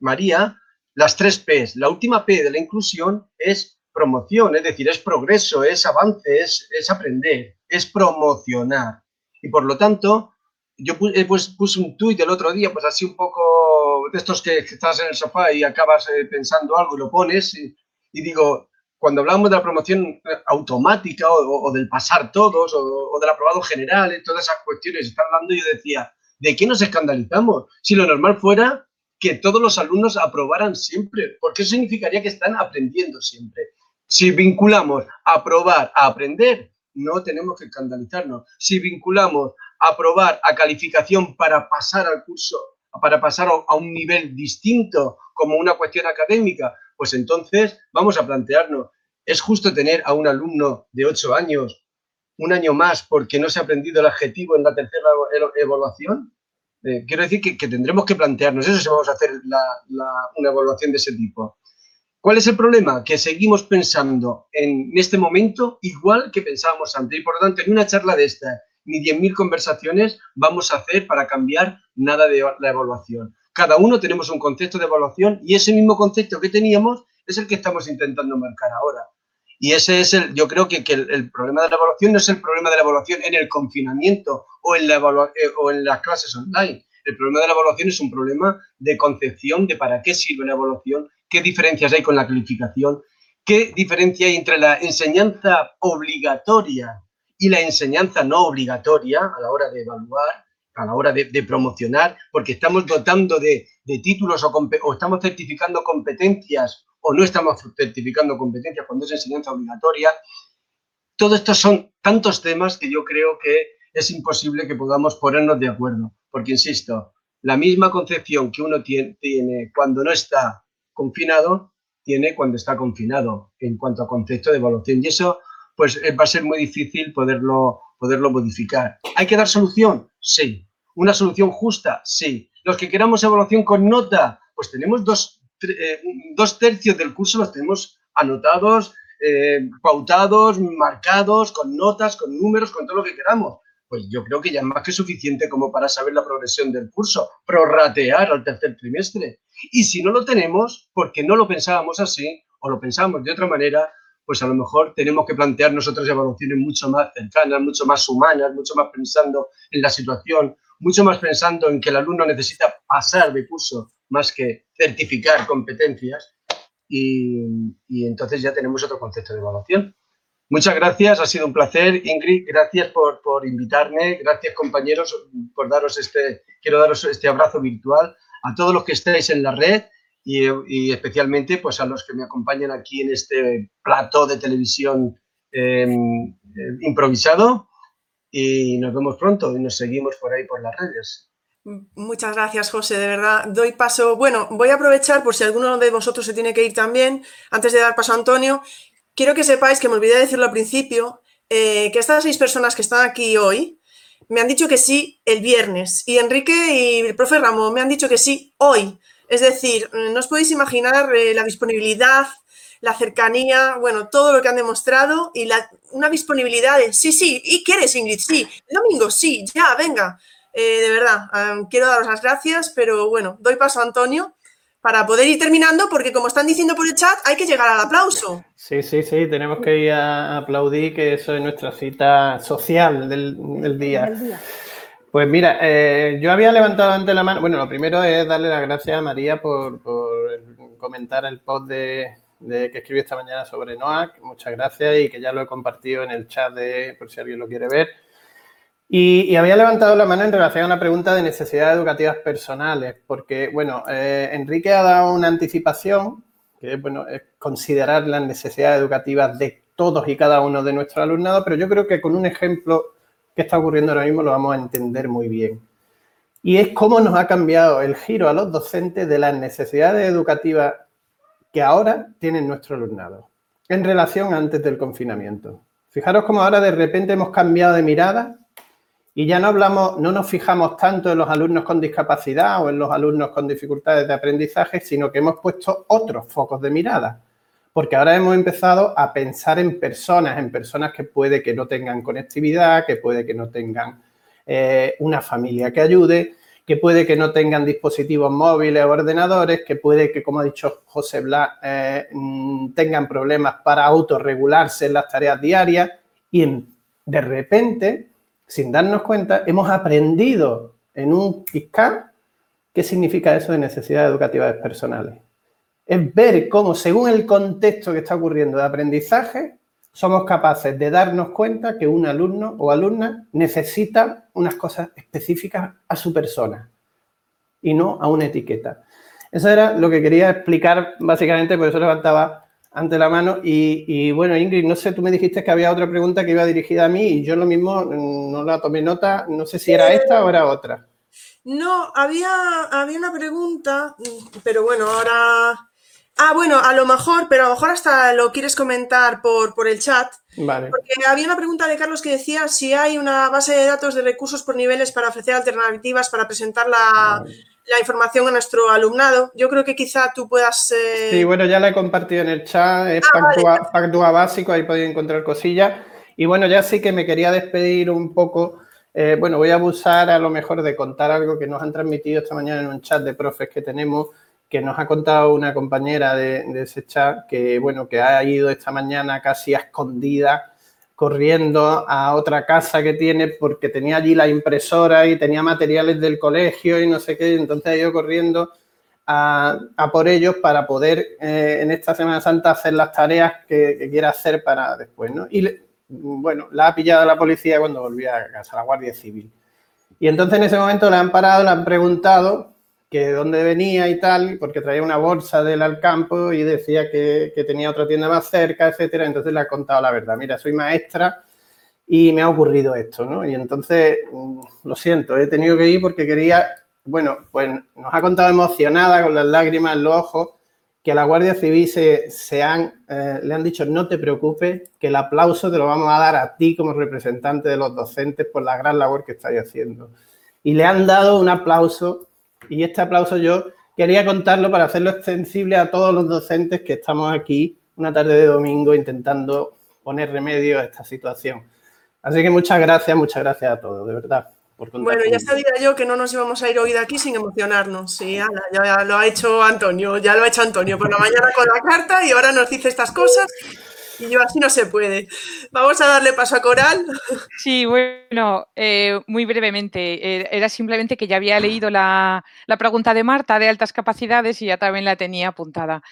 María las tres P's. La última P de la inclusión es promoción, es decir, es progreso, es avance, es, es aprender, es promocionar. Y por lo tanto, yo eh, pues, puse un tuit el otro día, pues así un poco de estos que, estás en el sofá y acabas eh, pensando algo y lo pones y, digo, cuando hablamos de la promoción automática o, del pasar todos o, o, del aprobado general, todas esas cuestiones están hablando, yo decía, ¿de qué nos escandalizamos? Si lo normal fuera que todos los alumnos aprobaran siempre, porque eso significaría que están aprendiendo siempre. Si vinculamos aprobar a aprender, no tenemos que escandalizarnos. Si vinculamos aprobar a calificación para pasar al curso, para pasar a un nivel distinto como una cuestión académica, pues entonces vamos a plantearnos, ¿es justo tener a un alumno de 8 años un año más porque no se ha aprendido el adjetivo en la tercera evaluación? Eh, quiero decir que, tendremos que plantearnos eso si vamos a hacer una evaluación de ese tipo. ¿Cuál es el problema? Que seguimos pensando en este momento igual que pensábamos antes. Y por lo tanto, en una charla de esta, ni 10.000 conversaciones vamos a hacer para cambiar nada de la evaluación. Cada uno tenemos un concepto de evaluación y ese mismo concepto que teníamos es el que estamos intentando marcar ahora. Y ese es el, yo creo que, el, problema de la evaluación no es el problema de la evaluación en el confinamiento o en, la eh, o en las clases online. El problema de la evaluación es un problema de concepción de para qué sirve la evaluación, qué diferencias hay con la calificación, qué diferencia hay entre la enseñanza obligatoria y la enseñanza no obligatoria a la hora de evaluar, a la hora de, promocionar, porque estamos dotando de, títulos o, estamos certificando competencias o no estamos certificando competencias cuando es enseñanza obligatoria. Todo esto son tantos temas que yo creo que es imposible que podamos ponernos de acuerdo, porque insisto, la misma concepción que uno tiene, cuando no está confinado, tiene cuando está confinado en cuanto a concepto de evaluación. Y eso pues eh, va a ser muy difícil poderlo, poderlo modificar. ¿Hay que dar solución? Sí. ¿Una solución justa? Sí. Los que queramos evaluación con nota, pues tenemos dos, eh, dos tercios del curso, los tenemos anotados, eh, pautados, marcados, con notas, con números, con todo lo que queramos. Pues yo creo que ya es más que suficiente como para saber la progresión del curso, prorratear al tercer trimestre. Y si no lo tenemos, porque no lo pensábamos así o lo pensábamos de otra manera, pues a lo mejor tenemos que plantearnos otras evaluaciones mucho más cercanas, mucho más humanas, mucho más pensando en la situación, mucho más pensando en que el alumno necesita pasar de curso más que certificar competencias y, entonces ya tenemos otro concepto de evaluación. Muchas gracias, ha sido un placer. Ingrid, gracias por, por invitarme, gracias compañeros por daros este, quiero daros este abrazo virtual a todos los que estáis en la red y, especialmente pues a los que me acompañan aquí en este plato de televisión em, em, improvisado y nos vemos pronto y nos seguimos por ahí por las redes. Muchas gracias, José, de verdad. Doy paso, bueno, voy a aprovechar por si alguno de vosotros se tiene que ir también, antes de dar paso a Antonio, quiero que sepáis que me olvidé de decirlo al principio, eh, que estas seis personas que están aquí hoy me han dicho que sí el viernes y Enrique y el profe Ramón me han dicho que sí hoy. Es decir, no os podéis imaginar eh, la disponibilidad, la cercanía, bueno, todo lo que han demostrado y la, una disponibilidad de sí, sí, y quieres Ingrid, sí, el domingo, sí, ya, venga. Eh, de verdad, quiero daros las gracias, pero bueno, doy paso a Antonio para poder ir terminando, porque como están diciendo por el chat, hay que llegar al aplauso. Sí, sí, sí, tenemos que ir a aplaudir, que eso es nuestra cita social del, día. Del día. Pues mira, eh, yo había levantado antes la mano. Bueno, lo primero es darle las gracias a María por, comentar el post de, que escribí esta mañana sobre NOAC. Muchas gracias y que ya lo he compartido en el chat de, por si alguien lo quiere ver. Y, había levantado la mano en relación a una pregunta de necesidades educativas personales, porque, bueno, eh, Enrique ha dado una anticipación, que bueno, es considerar las necesidades educativas de todos y cada uno de nuestros alumnados, pero yo creo que con un ejemplo que está ocurriendo ahora mismo lo vamos a entender muy bien. Y es cómo nos ha cambiado el giro a los docentes de las necesidades educativas que ahora tienen nuestro alumnado en relación antes del confinamiento. Fijaros cómo ahora de repente hemos cambiado de mirada y ya no hablamos, no nos fijamos tanto en los alumnos con discapacidad o en los alumnos con dificultades de aprendizaje, sino que hemos puesto otros focos de mirada porque ahora hemos empezado a pensar en personas, en personas que puede que no tengan conectividad, que puede que no tengan eh, una familia que ayude, que puede que no tengan dispositivos móviles o ordenadores, que puede que, como ha dicho José Blas, eh, mm, tengan problemas para autorregularse en las tareas diarias. Y de repente, sin darnos cuenta, hemos aprendido en un PISCAR qué significa eso de necesidades educativas personales es ver cómo, según el contexto que está ocurriendo de aprendizaje, somos capaces de darnos cuenta que un alumno o alumna necesita unas cosas específicas a su persona y no a una etiqueta. Eso era lo que quería explicar básicamente, por eso levantaba ante la mano. Y, bueno, Ingrid, no sé, tú me dijiste que había otra pregunta que iba dirigida a mí y yo lo mismo mm, no la tomé nota, no sé si era esta o era otra. No, había, había una pregunta, pero bueno, ahora Ah, bueno, a lo mejor, pero a lo mejor hasta lo quieres comentar por, por el chat. Vale. Porque había una pregunta de Carlos que decía si hay una base de datos de recursos por niveles para ofrecer alternativas para presentar la, información a nuestro alumnado. Yo creo que quizá tú puedas... Eh, sí, bueno, ya la he compartido en el chat, es ah, básico, ahí podéis encontrar cosillas. Y bueno, ya sí que me quería despedir un poco. Eh, bueno, voy a abusar a lo mejor de contar algo que nos han transmitido esta mañana en un chat de profes que tenemos que nos ha contado una compañera de, ese chat que, bueno, que ha ido esta mañana casi a escondida corriendo a otra casa que tiene porque tenía allí la impresora y tenía materiales del colegio y no sé qué, entonces ha ido corriendo a, por ellos para poder eh, en esta Semana Santa hacer las tareas que, quiera hacer para después, ¿no? Y bueno, la ha pillado la policía cuando volvía a casa, la Guardia Civil. Y entonces en ese momento le han parado, le han preguntado que de dónde venía y tal, porque traía una bolsa del Alcampo y decía que, que, tenía otra tienda más cerca, etcétera. Entonces le ha contado la verdad. Mira, soy maestra y me ha ocurrido esto, ¿no? Y entonces, mm, lo siento, he tenido que ir porque quería, bueno, pues nos ha contado emocionada con las lágrimas en los ojos que a la Guardia Civil se, se han, eh, le han dicho no te preocupes, que el aplauso te lo vamos a dar a ti como representante de los docentes por la gran labor que estáis haciendo. Y le han dado un aplauso y este aplauso yo quería contarlo para hacerlo extensible a todos los docentes que estamos aquí una tarde de domingo intentando poner remedio a esta situación. Así que muchas gracias, muchas gracias a todos, de verdad. bueno, ya sabía yo que no nos íbamos a ir hoy de aquí sin emocionarnos. Sí, Ana, ya lo ha hecho Antonio, ya lo ha hecho Antonio por la mañana con la carta y ahora nos dice estas cosas. Y yo así no se puede. Vamos a darle paso a Coral. Sí, bueno, eh, muy brevemente. Eh, era simplemente que ya había leído la, la, pregunta de Marta de altas capacidades y ya también la tenía apuntada.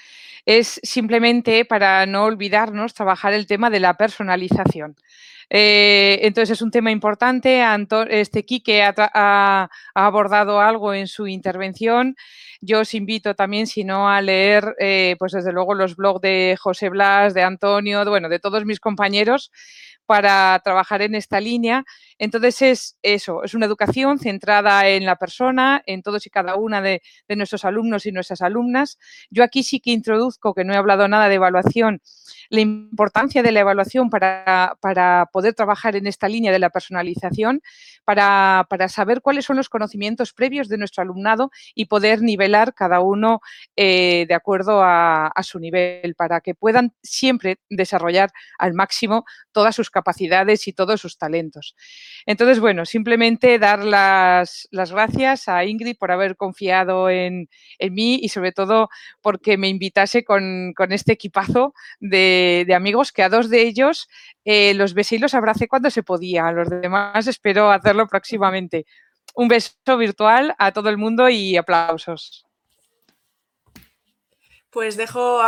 Es simplemente para no olvidarnos trabajar el tema de la personalización. Eh, entonces es un tema importante. Anto este Quique ha, abordado algo en su intervención. Yo os invito también, si no, a leer, eh, pues desde luego, los blogs de José Blas, de Antonio, bueno, de todos mis compañeros para trabajar en esta línea. Entonces es eso, es una educación centrada en la persona, en todos y cada una de, nuestros alumnos y nuestras alumnas. Yo aquí sí que introduzco, que no he hablado nada de evaluación, la importancia de la evaluación para, poder trabajar en esta línea de la personalización, para, saber cuáles son los conocimientos previos de nuestro alumnado y poder nivelar cada uno eh, de acuerdo a, su nivel, para que puedan siempre desarrollar al máximo todas sus capacidades y todos sus talentos. Entonces, bueno, simplemente dar las, gracias a Ingrid por haber confiado en, en, mí y sobre todo porque me invitase con, con este equipazo de, de, amigos que a dos de ellos eh, los besé y los abracé cuando se podía. A los demás espero hacerlo próximamente. Un beso virtual a todo el mundo y aplausos. Pues dejo,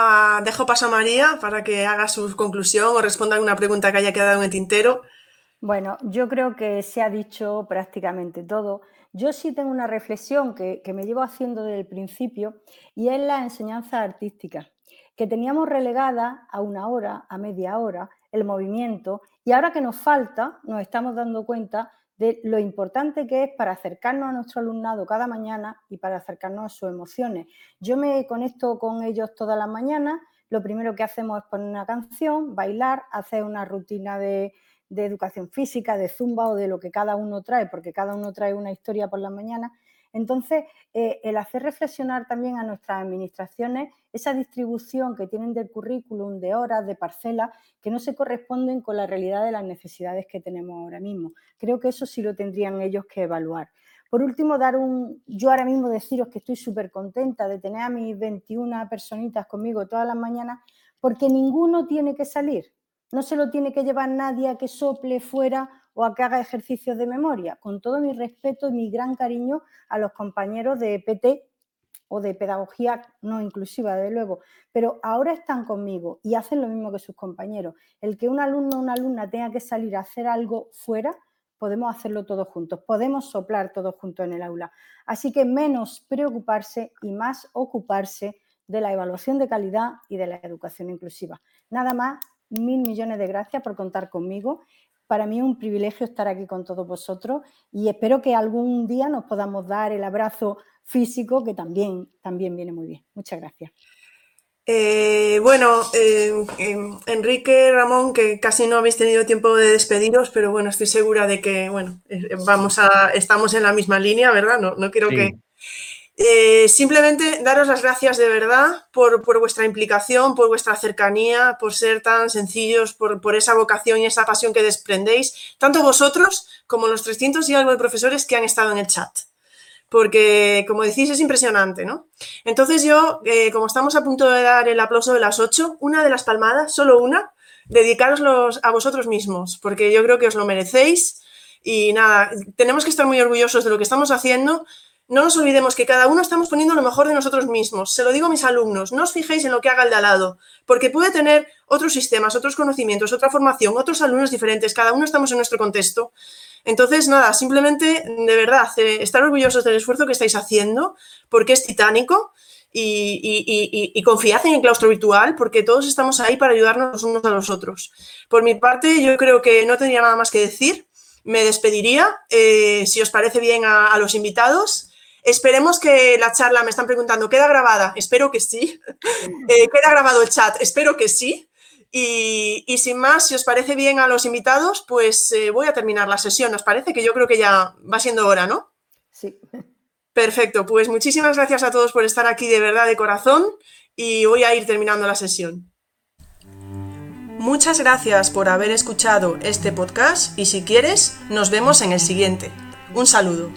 dejo paso a María para que haga su conclusión o responda a una pregunta que haya quedado en el tintero. Bueno, yo creo que se ha dicho prácticamente todo. Yo sí tengo una reflexión que, que me llevo haciendo desde el principio y es la enseñanza artística, que teníamos relegada a una hora, a media hora, el movimiento y ahora que nos falta, nos estamos dando cuenta de lo importante que es para acercarnos a nuestro alumnado cada mañana y para acercarnos a sus emociones. Yo me conecto con ellos todas las mañanas, lo primero que hacemos es poner una canción, bailar, hacer una rutina de, de educación física, de zumba o de lo que cada uno trae, porque cada uno trae una historia por las mañanas. Entonces, eh, el hacer reflexionar también a nuestras administraciones esa distribución que tienen del currículum, de horas, de parcelas, que no se corresponden con la realidad de las necesidades que tenemos ahora mismo. Creo que eso sí lo tendrían ellos que evaluar. Por último, dar un, yo ahora mismo deciros que estoy súper contenta de tener a mis 21 personitas conmigo todas las mañanas, porque ninguno tiene que salir. No se lo tiene que llevar nadie a que sople fuera o a que haga ejercicios de memoria. Con todo mi respeto y mi gran cariño a los compañeros de PT o de pedagogía no inclusiva, de luego, pero ahora están conmigo y hacen lo mismo que sus compañeros. El que un alumno o una alumna tenga que salir a hacer algo fuera, podemos hacerlo todos juntos, podemos soplar todos juntos en el aula. Así que menos preocuparse y más ocuparse de la evaluación de calidad y de la educación inclusiva. Nada más, mil millones de gracias por contar conmigo para mí es un privilegio estar aquí con todos vosotros y espero que algún día nos podamos dar el abrazo físico que también, también viene muy bien. Muchas gracias. Eh, bueno, eh, Enrique, Ramón, que casi no habéis tenido tiempo de despediros, pero bueno, estoy segura de que, bueno, eh, vamos a, estamos en la misma línea, ¿verdad? No, no quiero sí. que eh, simplemente daros las gracias de verdad por, por, vuestra implicación, por vuestra cercanía, por ser tan sencillos, por, por, esa vocación y esa pasión que desprendéis, tanto vosotros como los 300 y algo de profesores que han estado en el chat. porque, como decís, es impresionante, ¿no? Entonces yo, eh, como estamos a punto de dar el aplauso de las ocho, una de las palmadas, solo una, dedicaroslos a vosotros mismos, porque yo creo que os lo merecéis y nada, tenemos que estar muy orgullosos de lo que estamos haciendo. No nos olvidemos que cada uno estamos poniendo lo mejor de nosotros mismos. Se lo digo a mis alumnos, no os fijéis en lo que haga el de al lado, porque puede tener otros sistemas, otros conocimientos, otra formación, otros alumnos diferentes, cada uno estamos en nuestro contexto. Entonces, nada, simplemente, de verdad, eh, estar orgullosos del esfuerzo que estáis haciendo, porque es titánico, y, confiad en el claustro virtual, porque todos estamos ahí para ayudarnos los unos a los otros. Por mi parte, yo creo que no tendría nada más que decir. Me despediría, eh, si os parece bien, a, los invitados. Esperemos que la charla, me están preguntando, ¿queda grabada? Espero que sí. [LAUGHS] Eh, ¿Queda grabado el chat? Espero que sí. Y, sin más, si os parece bien a los invitados, pues eh, voy a terminar la sesión. ¿Os parece? Que yo creo que ya va siendo hora, ¿no? Sí. Perfecto, pues muchísimas gracias a todos por estar aquí de verdad de corazón y voy a ir terminando la sesión. Muchas gracias por haber escuchado este podcast y si quieres, nos vemos en el siguiente. Un saludo.